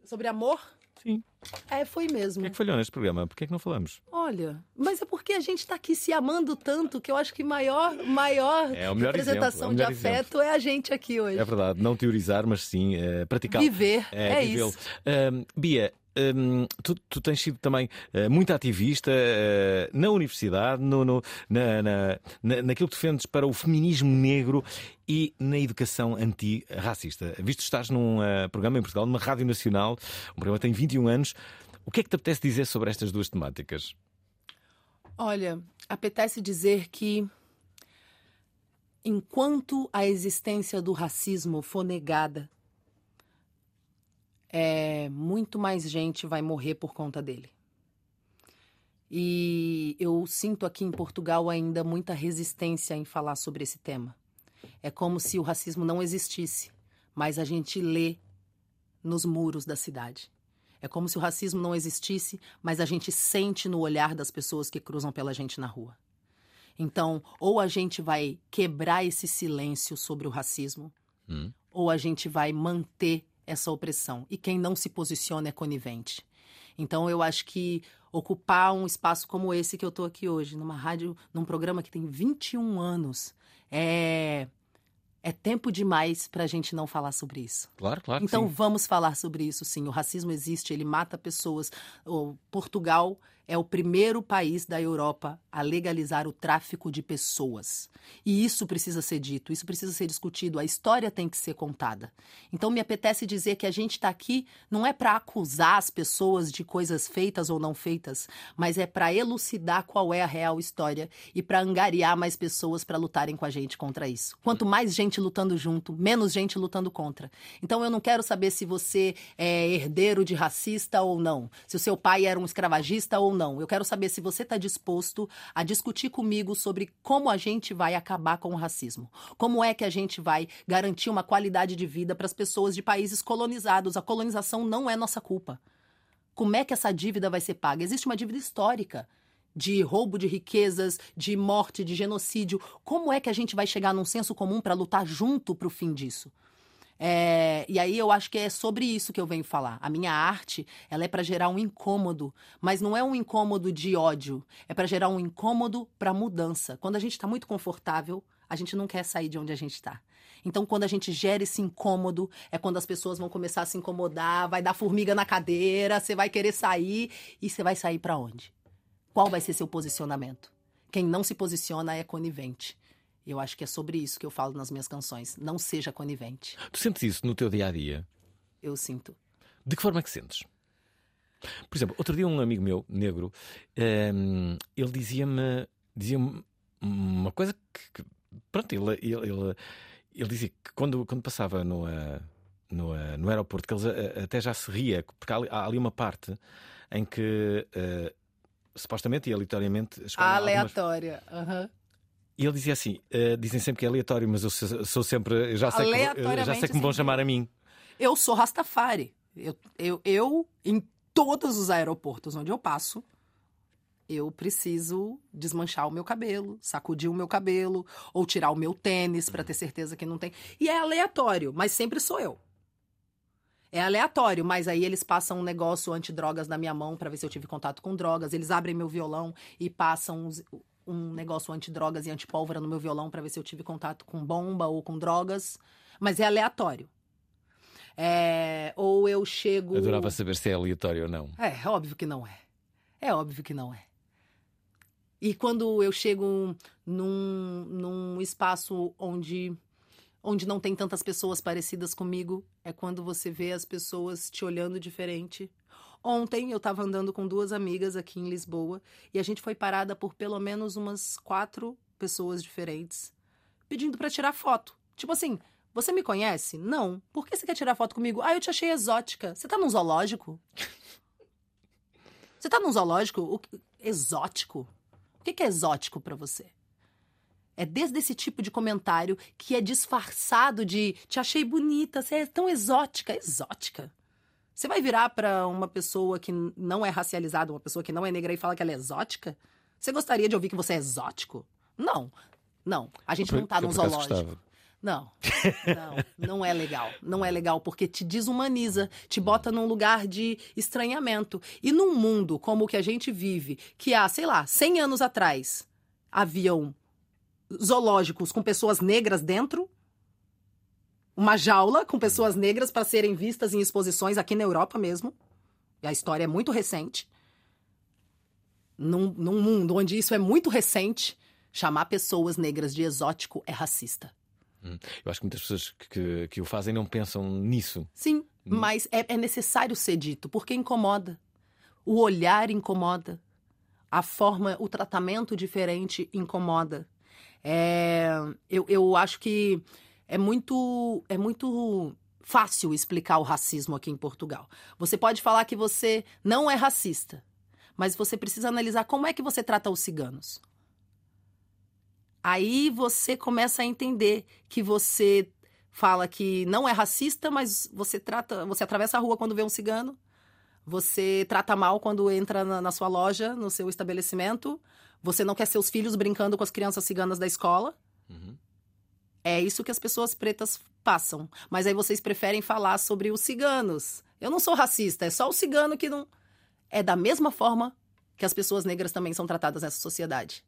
Sobre amor? Sim. É, foi mesmo. O que é que falhou neste programa? Por que é que não falamos? Olha, mas é porque a gente tá aqui se amando tanto que eu acho que maior, maior É representação exemplo, é o de afeto é a gente aqui hoje. É verdade, não teorizar, mas sim eh, praticar. Viver, é vivê-lo. isso. Ahm, Bia, ahm, tu, tu tens sido também eh, muito ativista eh, na universidade, no, no- na, na, na- naquilo que defendes para o feminismo negro e na educação antirracista. Visto que estás num eh, programa em Portugal, numa rádio nacional, um programa que tem 21 anos, o que é que te apetece dizer sobre estas duas temáticas? Olha, apetece dizer que enquanto a existência do racismo for negada, é, muito mais gente vai morrer por conta dele. E eu sinto aqui em Portugal ainda muita resistência em falar sobre esse tema. É como se o racismo não existisse, mas a gente lê nos muros da cidade. É como se o racismo não existisse, mas a gente sente no olhar das pessoas que cruzam pela gente na rua. Então, ou a gente vai quebrar esse silêncio sobre o racismo, Hum. ou a gente vai manter essa opressão. E quem não se posiciona é conivente. Então, eu acho que ocupar um espaço como esse que eu tô aqui hoje, numa rádio, num programa que tem 21 anos, é, é tempo demais pra gente não falar sobre isso. Claro, claro. Então sim. vamos falar sobre isso, sim. O racismo existe, ele mata pessoas. O Portugal é o primeiro país da Europa a legalizar o tráfico de pessoas. E isso precisa ser dito, isso precisa ser discutido. A história tem que ser contada. Então me apetece dizer que a gente está aqui não é para acusar as pessoas de coisas feitas ou não feitas, mas é para elucidar qual é a real história e para angariar mais pessoas para lutarem com a gente contra isso. Quanto mais gente lutando junto, menos gente lutando contra. Então eu não quero saber se você é herdeiro de racista ou não, se o seu pai era um escravagista ou não. Eu quero saber se você está disposto a discutir comigo sobre como a gente vai acabar com o racismo. Como é que a gente vai garantir uma qualidade de vida para as pessoas de países colonizados. A colonização não é nossa culpa. Como é que essa dívida vai ser paga? Existe uma dívida histórica de roubo de riquezas, de morte, de genocídio. Como é que a gente vai chegar num senso comum para lutar junto para o fim disso? É, e aí eu acho que é sobre isso que eu venho falar. A minha arte, ela é para gerar um incômodo, mas não é um incômodo de ódio, é para gerar um incômodo para mudança. Quando a gente está muito confortável, a gente não quer sair de onde a gente está. Então, quando a gente gera esse incômodo, é quando as pessoas vão começar a se incomodar, vai dar formiga na cadeira, você vai querer sair e você vai sair para onde? Qual vai ser seu posicionamento? Quem não se posiciona é conivente. Eu acho que é sobre isso que eu falo nas minhas canções. Não seja conivente. Tu sentes isso no teu dia a dia? Eu sinto. De que forma é que sentes? Por exemplo, outro dia um amigo meu, negro, ehm, ele dizia-me dizia uma coisa que, que- pronto, ele, ele, ele, ele dizia que quando, quando passava no, ah, no, ah, no aeroporto, que ele ah, até já se ria, porque há ali, há ali uma parte em que ah, supostamente e aleatoriamente escolhem algumas- Aleatória. E ele dizia assim: ah, dizem sempre que é aleatório, mas eu sou, sou sempre. eu Já sei, que, eu já sei que me vão chamar a mim. Eu sou Rastafari. Eu, eu, eu, em todos os aeroportos onde eu passo, eu preciso desmanchar o meu cabelo, sacudir o meu cabelo, ou tirar o meu tênis pra ter certeza que não tem. E é aleatório, mas sempre sou eu. É aleatório, mas aí eles passam um negócio antidrogas na minha mão pra ver se eu tive contato com drogas. Eles abrem meu violão e passam um negócio antidrogas e antipólvora no meu violão pra ver se eu tive contato com bomba ou com drogas. Mas é aleatório. É, ou eu chego. Adorava saber se é aleatório ou não. É, óbvio que não é. É óbvio que não é. E quando eu chego num, num espaço onde, onde não tem tantas pessoas parecidas comigo, é quando você vê as pessoas te olhando diferente. Ontem eu estava andando com duas amigas aqui em Lisboa e a gente foi parada por pelo menos umas quatro pessoas diferentes pedindo pra tirar foto. Tipo assim, você me conhece? Não. Por que você quer tirar foto comigo? Ah, eu te achei exótica. Você tá num zoológico? Você tá num zoológico? O que- Exótico? O que é exótico pra você? É desde esse tipo de comentário que é disfarçado de te achei bonita, você é tão exótica. Exótica? Você vai virar pra uma pessoa que não é racializada, uma pessoa que não é negra e fala que ela é exótica? Você gostaria de ouvir que você é exótico? Não. Não. A gente não tá num zoológico. gostava. Não, não, não é legal. Não é legal porque te desumaniza, te bota num lugar de estranhamento. E num mundo como o que a gente vive, que há, sei lá, 100 anos atrás, haviam zoológicos com pessoas negras dentro, uma jaula com pessoas negras para serem vistas em exposições aqui na Europa mesmo. E a história é muito recente. Num, num mundo onde isso é muito recente, chamar pessoas negras de exótico é racista. Eu acho que muitas pessoas que, que, que o fazem não pensam nisso. Sim, mas é, é necessário ser dito, porque incomoda. O olhar incomoda. A forma, o tratamento diferente incomoda. É, eu, eu acho que é muito, é muito fácil explicar o racismo aqui em Portugal. Você pode falar que você não é racista, mas você precisa analisar como é que você trata os ciganos. Aí você começa a entender que você fala que não é racista, mas você trata, você atravessa a rua quando vê um cigano, você trata mal quando entra na, na sua loja, no seu estabelecimento, você não quer seus filhos brincando com as crianças ciganas da escola. Uhum. É isso que as pessoas pretas passam. Mas aí vocês preferem falar sobre os ciganos. Eu não sou racista, é só o cigano que não. É da mesma forma que as pessoas negras também são tratadas nessa sociedade.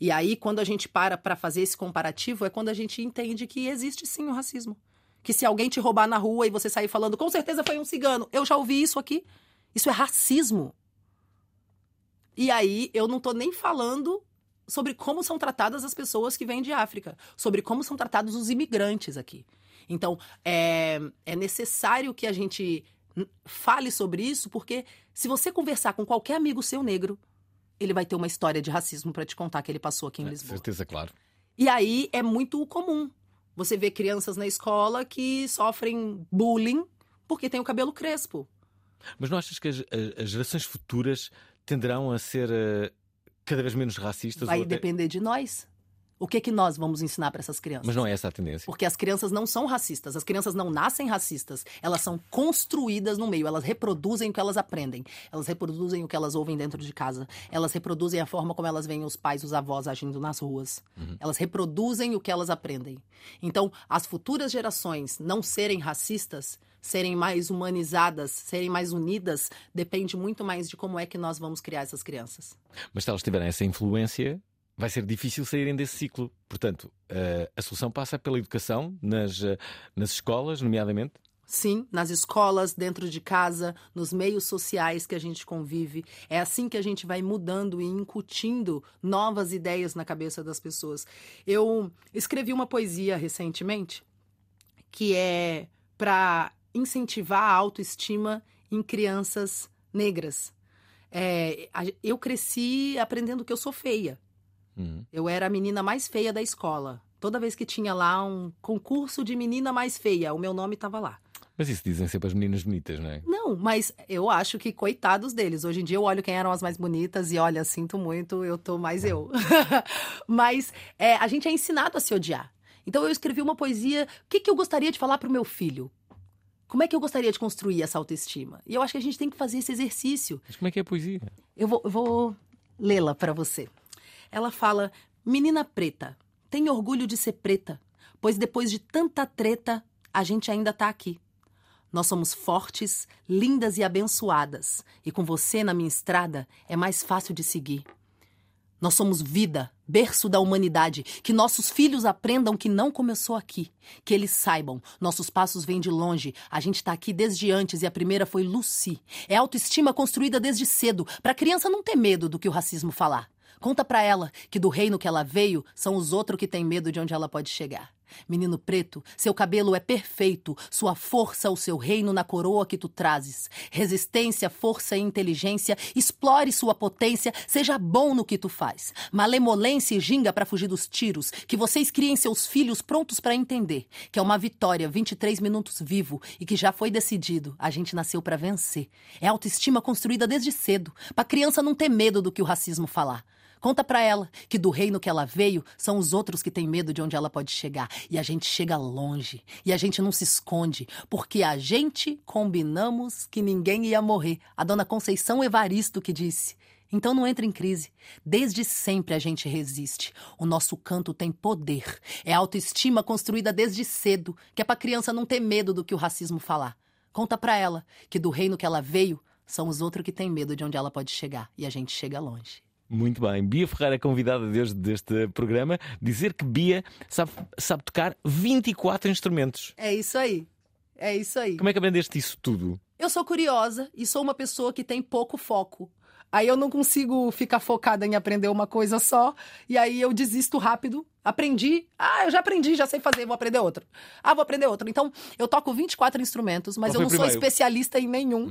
E aí, quando a gente para para fazer esse comparativo, é quando a gente entende que existe sim o racismo. Que se alguém te roubar na rua e você sair falando, com certeza foi um cigano, eu já ouvi isso aqui. Isso é racismo. E aí, eu não tô nem falando sobre como são tratadas as pessoas que vêm de África, sobre como são tratados os imigrantes aqui. Então, é, é necessário que a gente fale sobre isso, porque se você conversar com qualquer amigo seu negro, ele vai ter uma história de racismo para te contar que ele passou aqui em É, Lisboa. certeza, claro. E aí é muito comum. Você vê crianças na escola que sofrem bullying porque tem o cabelo crespo. Mas não achas que as, as- as gerações futuras tenderão a ser eh, cada vez menos racistas? Vai ou até- depender de nós. O que que nós vamos ensinar para essas crianças? Mas não é essa a tendência. Porque as crianças não são racistas, as crianças não nascem racistas, elas são construídas no meio, elas reproduzem o que elas aprendem, elas reproduzem o que elas ouvem dentro de casa, elas reproduzem a forma como elas veem os pais, os avós agindo nas ruas, elas reproduzem o que elas aprendem. Então, as futuras gerações não serem racistas, serem mais humanizadas, serem mais unidas, depende muito mais de como é que nós vamos criar essas crianças. Mas se elas tiverem essa influência, vai ser difícil saírem desse ciclo. Portanto, eh, a solução passa pela educação, nas, eh, nas escolas, nomeadamente. Sim, nas escolas, dentro de casa, nos meios sociais que a gente convive. É assim que a gente vai mudando e incutindo novas ideias na cabeça das pessoas. Eu escrevi uma poesia recentemente que é para incentivar a autoestima em crianças negras. É, eu cresci aprendendo que eu sou feia. Uhum. Eu era a menina mais feia da escola. Toda vez que tinha lá um concurso de menina mais feia, o meu nome estava lá. Mas isso dizem sempre as meninas bonitas, não é? Não, mas eu acho que coitados deles. Hoje em dia eu olho quem eram as mais bonitas e olha, sinto muito, eu tô mais eu. [laughs] mas é, a gente é ensinado a se odiar. Então eu escrevi uma poesia. O que, que eu gostaria de falar pro meu filho? Como é que eu gostaria de construir essa autoestima? E eu acho que a gente tem que fazer esse exercício. Mas como é que é a poesia? Eu vou, eu vou lê-la para você. Ela fala: Menina preta, tem orgulho de ser preta, pois depois de tanta treta, a gente ainda tá aqui. Nós somos fortes, lindas e abençoadas, e com você na minha estrada é mais fácil de seguir. Nós somos vida, berço da humanidade, que nossos filhos aprendam que não começou aqui, que eles saibam, nossos passos vêm de longe, a gente tá aqui desde antes e a primeira foi Lucy. É autoestima construída desde cedo, pra criança não ter medo do que o racismo falar. Conta pra ela que do reino que ela veio são os outros que têm medo de onde ela pode chegar. Menino preto, seu cabelo é perfeito, sua força, o seu reino na coroa que tu trazes. Resistência, força e inteligência, explore sua potência, seja bom no que tu faz. Malemolência e ginga para fugir dos tiros, que vocês criem seus filhos prontos para entender que é uma vitória 23 minutos vivo e que já foi decidido. A gente nasceu para vencer. É autoestima construída desde cedo, pra criança não ter medo do que o racismo falar. Conta pra ela que do reino que ela veio são os outros que têm medo de onde ela pode chegar. E a gente chega longe. E a gente não se esconde. Porque a gente combinamos que ninguém ia morrer. A dona Conceição Evaristo que disse. Então não entre em crise. Desde sempre a gente resiste. O nosso canto tem poder. É autoestima construída desde cedo, que é pra criança não ter medo do que o racismo falar. Conta pra ela que do reino que ela veio são os outros que têm medo de onde ela pode chegar. E a gente chega longe. Muito bem. Bia Ferreira, é convidada de hoje deste programa, dizer que Bia sabe, sabe tocar 24 instrumentos. É isso aí. É isso aí. Como é que aprendeste isso tudo? Eu sou curiosa e sou uma pessoa que tem pouco foco. Aí eu não consigo ficar focada em aprender uma coisa só, e aí eu desisto rápido. Aprendi, ah, eu já aprendi, já sei fazer, vou aprender outro. Ah, vou aprender outro. Então, eu toco 24 instrumentos, mas Qual eu não o sou especialista em nenhum.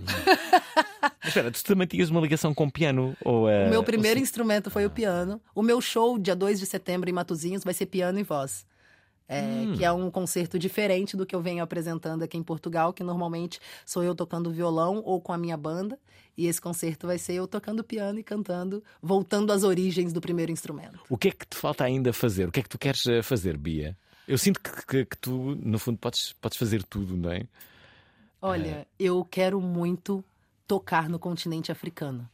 Mas espera, tu também tinhas uma ligação com piano? Ou, é, O meu ou primeiro se- instrumento foi o piano. O meu show, dia 2 de setembro, em Matozinhos, vai ser piano e voz. É, Que é um concerto diferente do que eu venho apresentando aqui em Portugal, que normalmente sou eu tocando violão ou com a minha banda. E esse concerto vai ser eu tocando piano e cantando, voltando às origens do primeiro instrumento. O que é que te falta ainda fazer? O que é que tu queres eh, fazer, Bia? Eu sinto que, que- que tu, no fundo, podes, podes fazer tudo, não é? Olha, eu quero muito tocar no continente africano.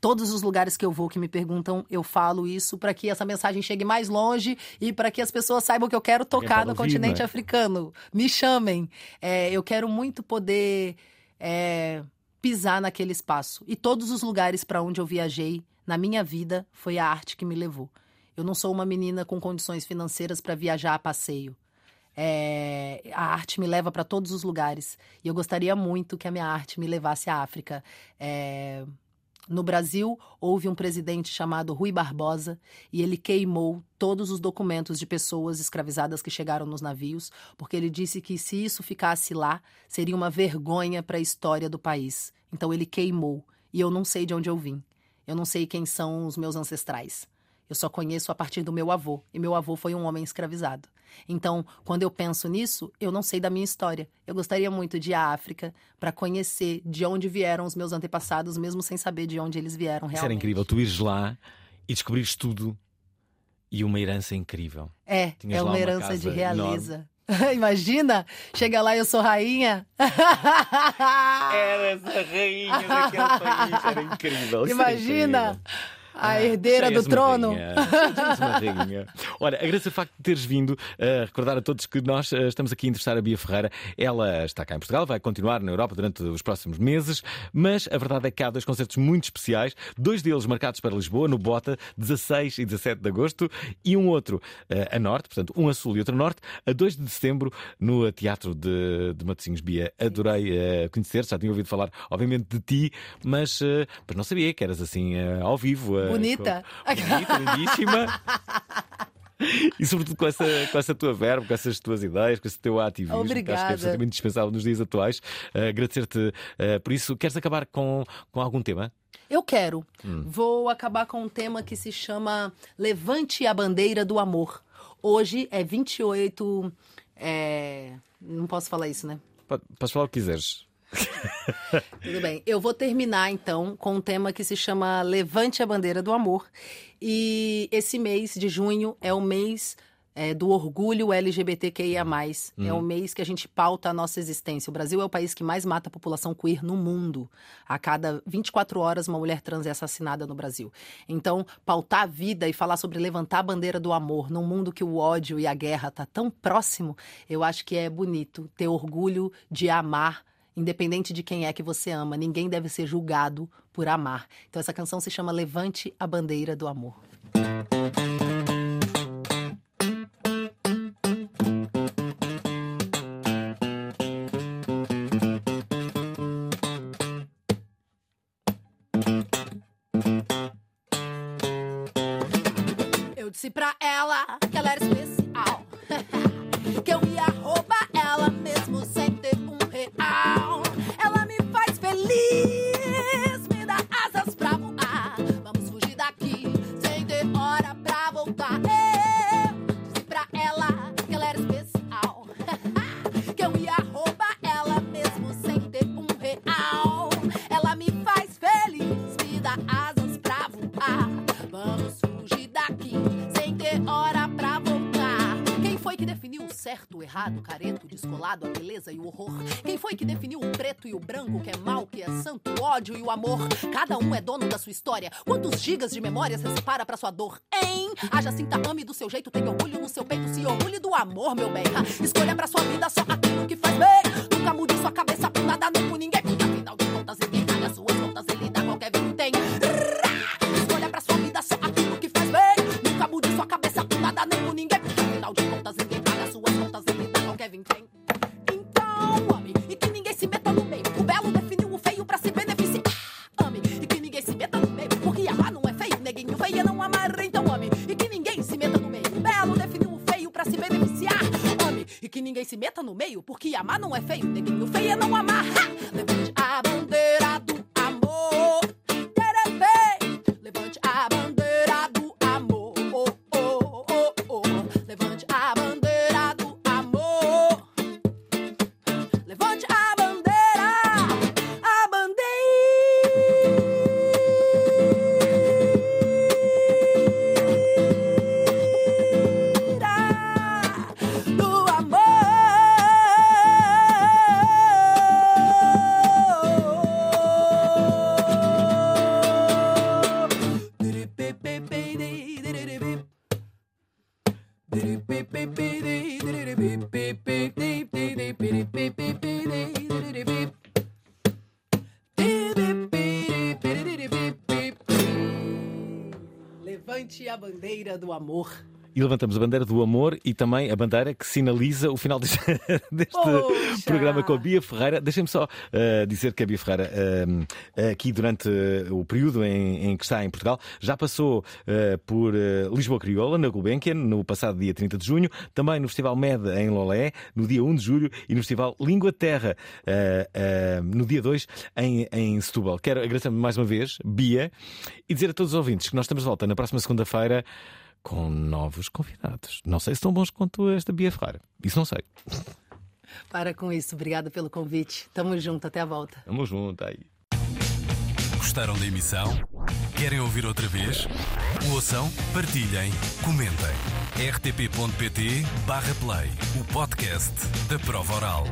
Todos os lugares que eu vou que me perguntam, eu falo isso para que essa mensagem chegue mais longe e para que as pessoas saibam que eu quero tocar no continente né? africano. Me chamem. É, eu quero muito poder é, pisar naquele espaço. E todos os lugares para onde eu viajei na minha vida foi a arte que me levou. Eu não sou uma menina com condições financeiras para viajar a passeio. É, a arte me leva para todos os lugares. E eu gostaria muito que a minha arte me levasse à África. É, no Brasil, houve um presidente chamado Rui Barbosa e ele queimou todos os documentos de pessoas escravizadas que chegaram nos navios, porque ele disse que se isso ficasse lá, seria uma vergonha para a história do país. Então ele queimou. E eu não sei de onde eu vim. Eu não sei quem são os meus ancestrais. Eu só conheço a partir do meu avô, e meu avô foi um homem escravizado. Então, quando eu penso nisso, eu não sei da minha história. Eu gostaria muito de ir à África para conhecer de onde vieram os meus antepassados, mesmo sem saber de onde eles vieram Isso realmente. era incrível. Tu ires lá e descobrires tudo e uma herança incrível. É, Tinhas é uma uma herança de realeza. [laughs] Imagina, chega lá e eu sou rainha. Eras a rainha daquele país, era incrível. isso era Imagina incrível. A herdeira Já és do trono. rainha. [laughs] Olha, agradeço o facto de teres vindo a recordar a todos que nós eh, estamos aqui a entrevistar a Bia Ferreira. Ela está cá em Portugal, vai continuar na Europa durante os próximos meses, mas a verdade é que há dois concertos muito especiais, dois deles marcados para Lisboa, no Bota, 16 e 17 de agosto, e um outro eh, a norte, portanto, um a sul e outro a norte, a 2 de setembro, no Teatro de, de Matosinhos. Bia, adorei conhecer-te, já tinha ouvido falar, obviamente, de ti, mas, mas não sabia que eras assim ao vivo. Eh, Bonita. com- bonita, lindíssima. [laughs] E sobretudo com essa, com essa tua verba, com essas tuas ideias, com esse teu ativismo, que acho que é Obrigada. absolutamente indispensável nos dias atuais. Eh, Agradecer-te eh, por isso. Queres acabar com, com algum tema? Eu quero. Hum. Vou acabar com um tema que se chama Levante a Bandeira do Amor. Hoje é 28. É... Não posso falar isso, né? Pode- Podes falar o que quiseres. [laughs] Tudo bem. Eu vou terminar então com um tema que se chama Levante a Bandeira do Amor. E esse mês de junho é o mês é, do orgulho LGBTQIA. É o mês que a gente pauta a nossa existência. O Brasil é o país que mais mata a população queer no mundo. A cada 24 horas, uma mulher trans é assassinada no Brasil. Então, pautar a vida e falar sobre levantar a bandeira do amor num mundo que o ódio e a guerra tá tão próximo, eu acho que é bonito ter orgulho de amar Independente de quem é que você ama, ninguém deve ser julgado por amar. Então essa canção se chama Levante a Bandeira do Amor. Sua história. Quantos gigas de memória você separa pra sua dor, hein? Haja cinta, ame do seu jeito, tem orgulho no seu peito, se orgulhe do amor, meu bem. Ha, Escolha pra sua vida só é não amar. Amor. E levantamos a bandeira do amor e também a bandeira que sinaliza o final deste, [laughs] deste programa com a Bia Ferreira. Deixem-me só uh, dizer que a Bia Ferreira, uh, aqui durante uh, o período em, em, que está em Portugal, já passou por Lisboa Crioula, na Gulbenkian, no passado dia 30 de junho, também no Festival MED em Lolé, no dia 1 de julho, e no Festival Língua Terra, no dia 2 em, em Setúbal. Quero agradecer mais uma vez, Bia, e dizer a todos os ouvintes que nós estamos de volta na próxima segunda-feira com novos convidados. Não sei se tão bons quanto esta Bia Ferreira. Isso não sei. Para com isso. Obrigada pelo convite. Tamo junto. Até a volta. Tamo junto aí. Gostaram da emissão? Querem ouvir outra vez? Ouçam, partilhem, comentem. rtp.pt/play o podcast da prova oral.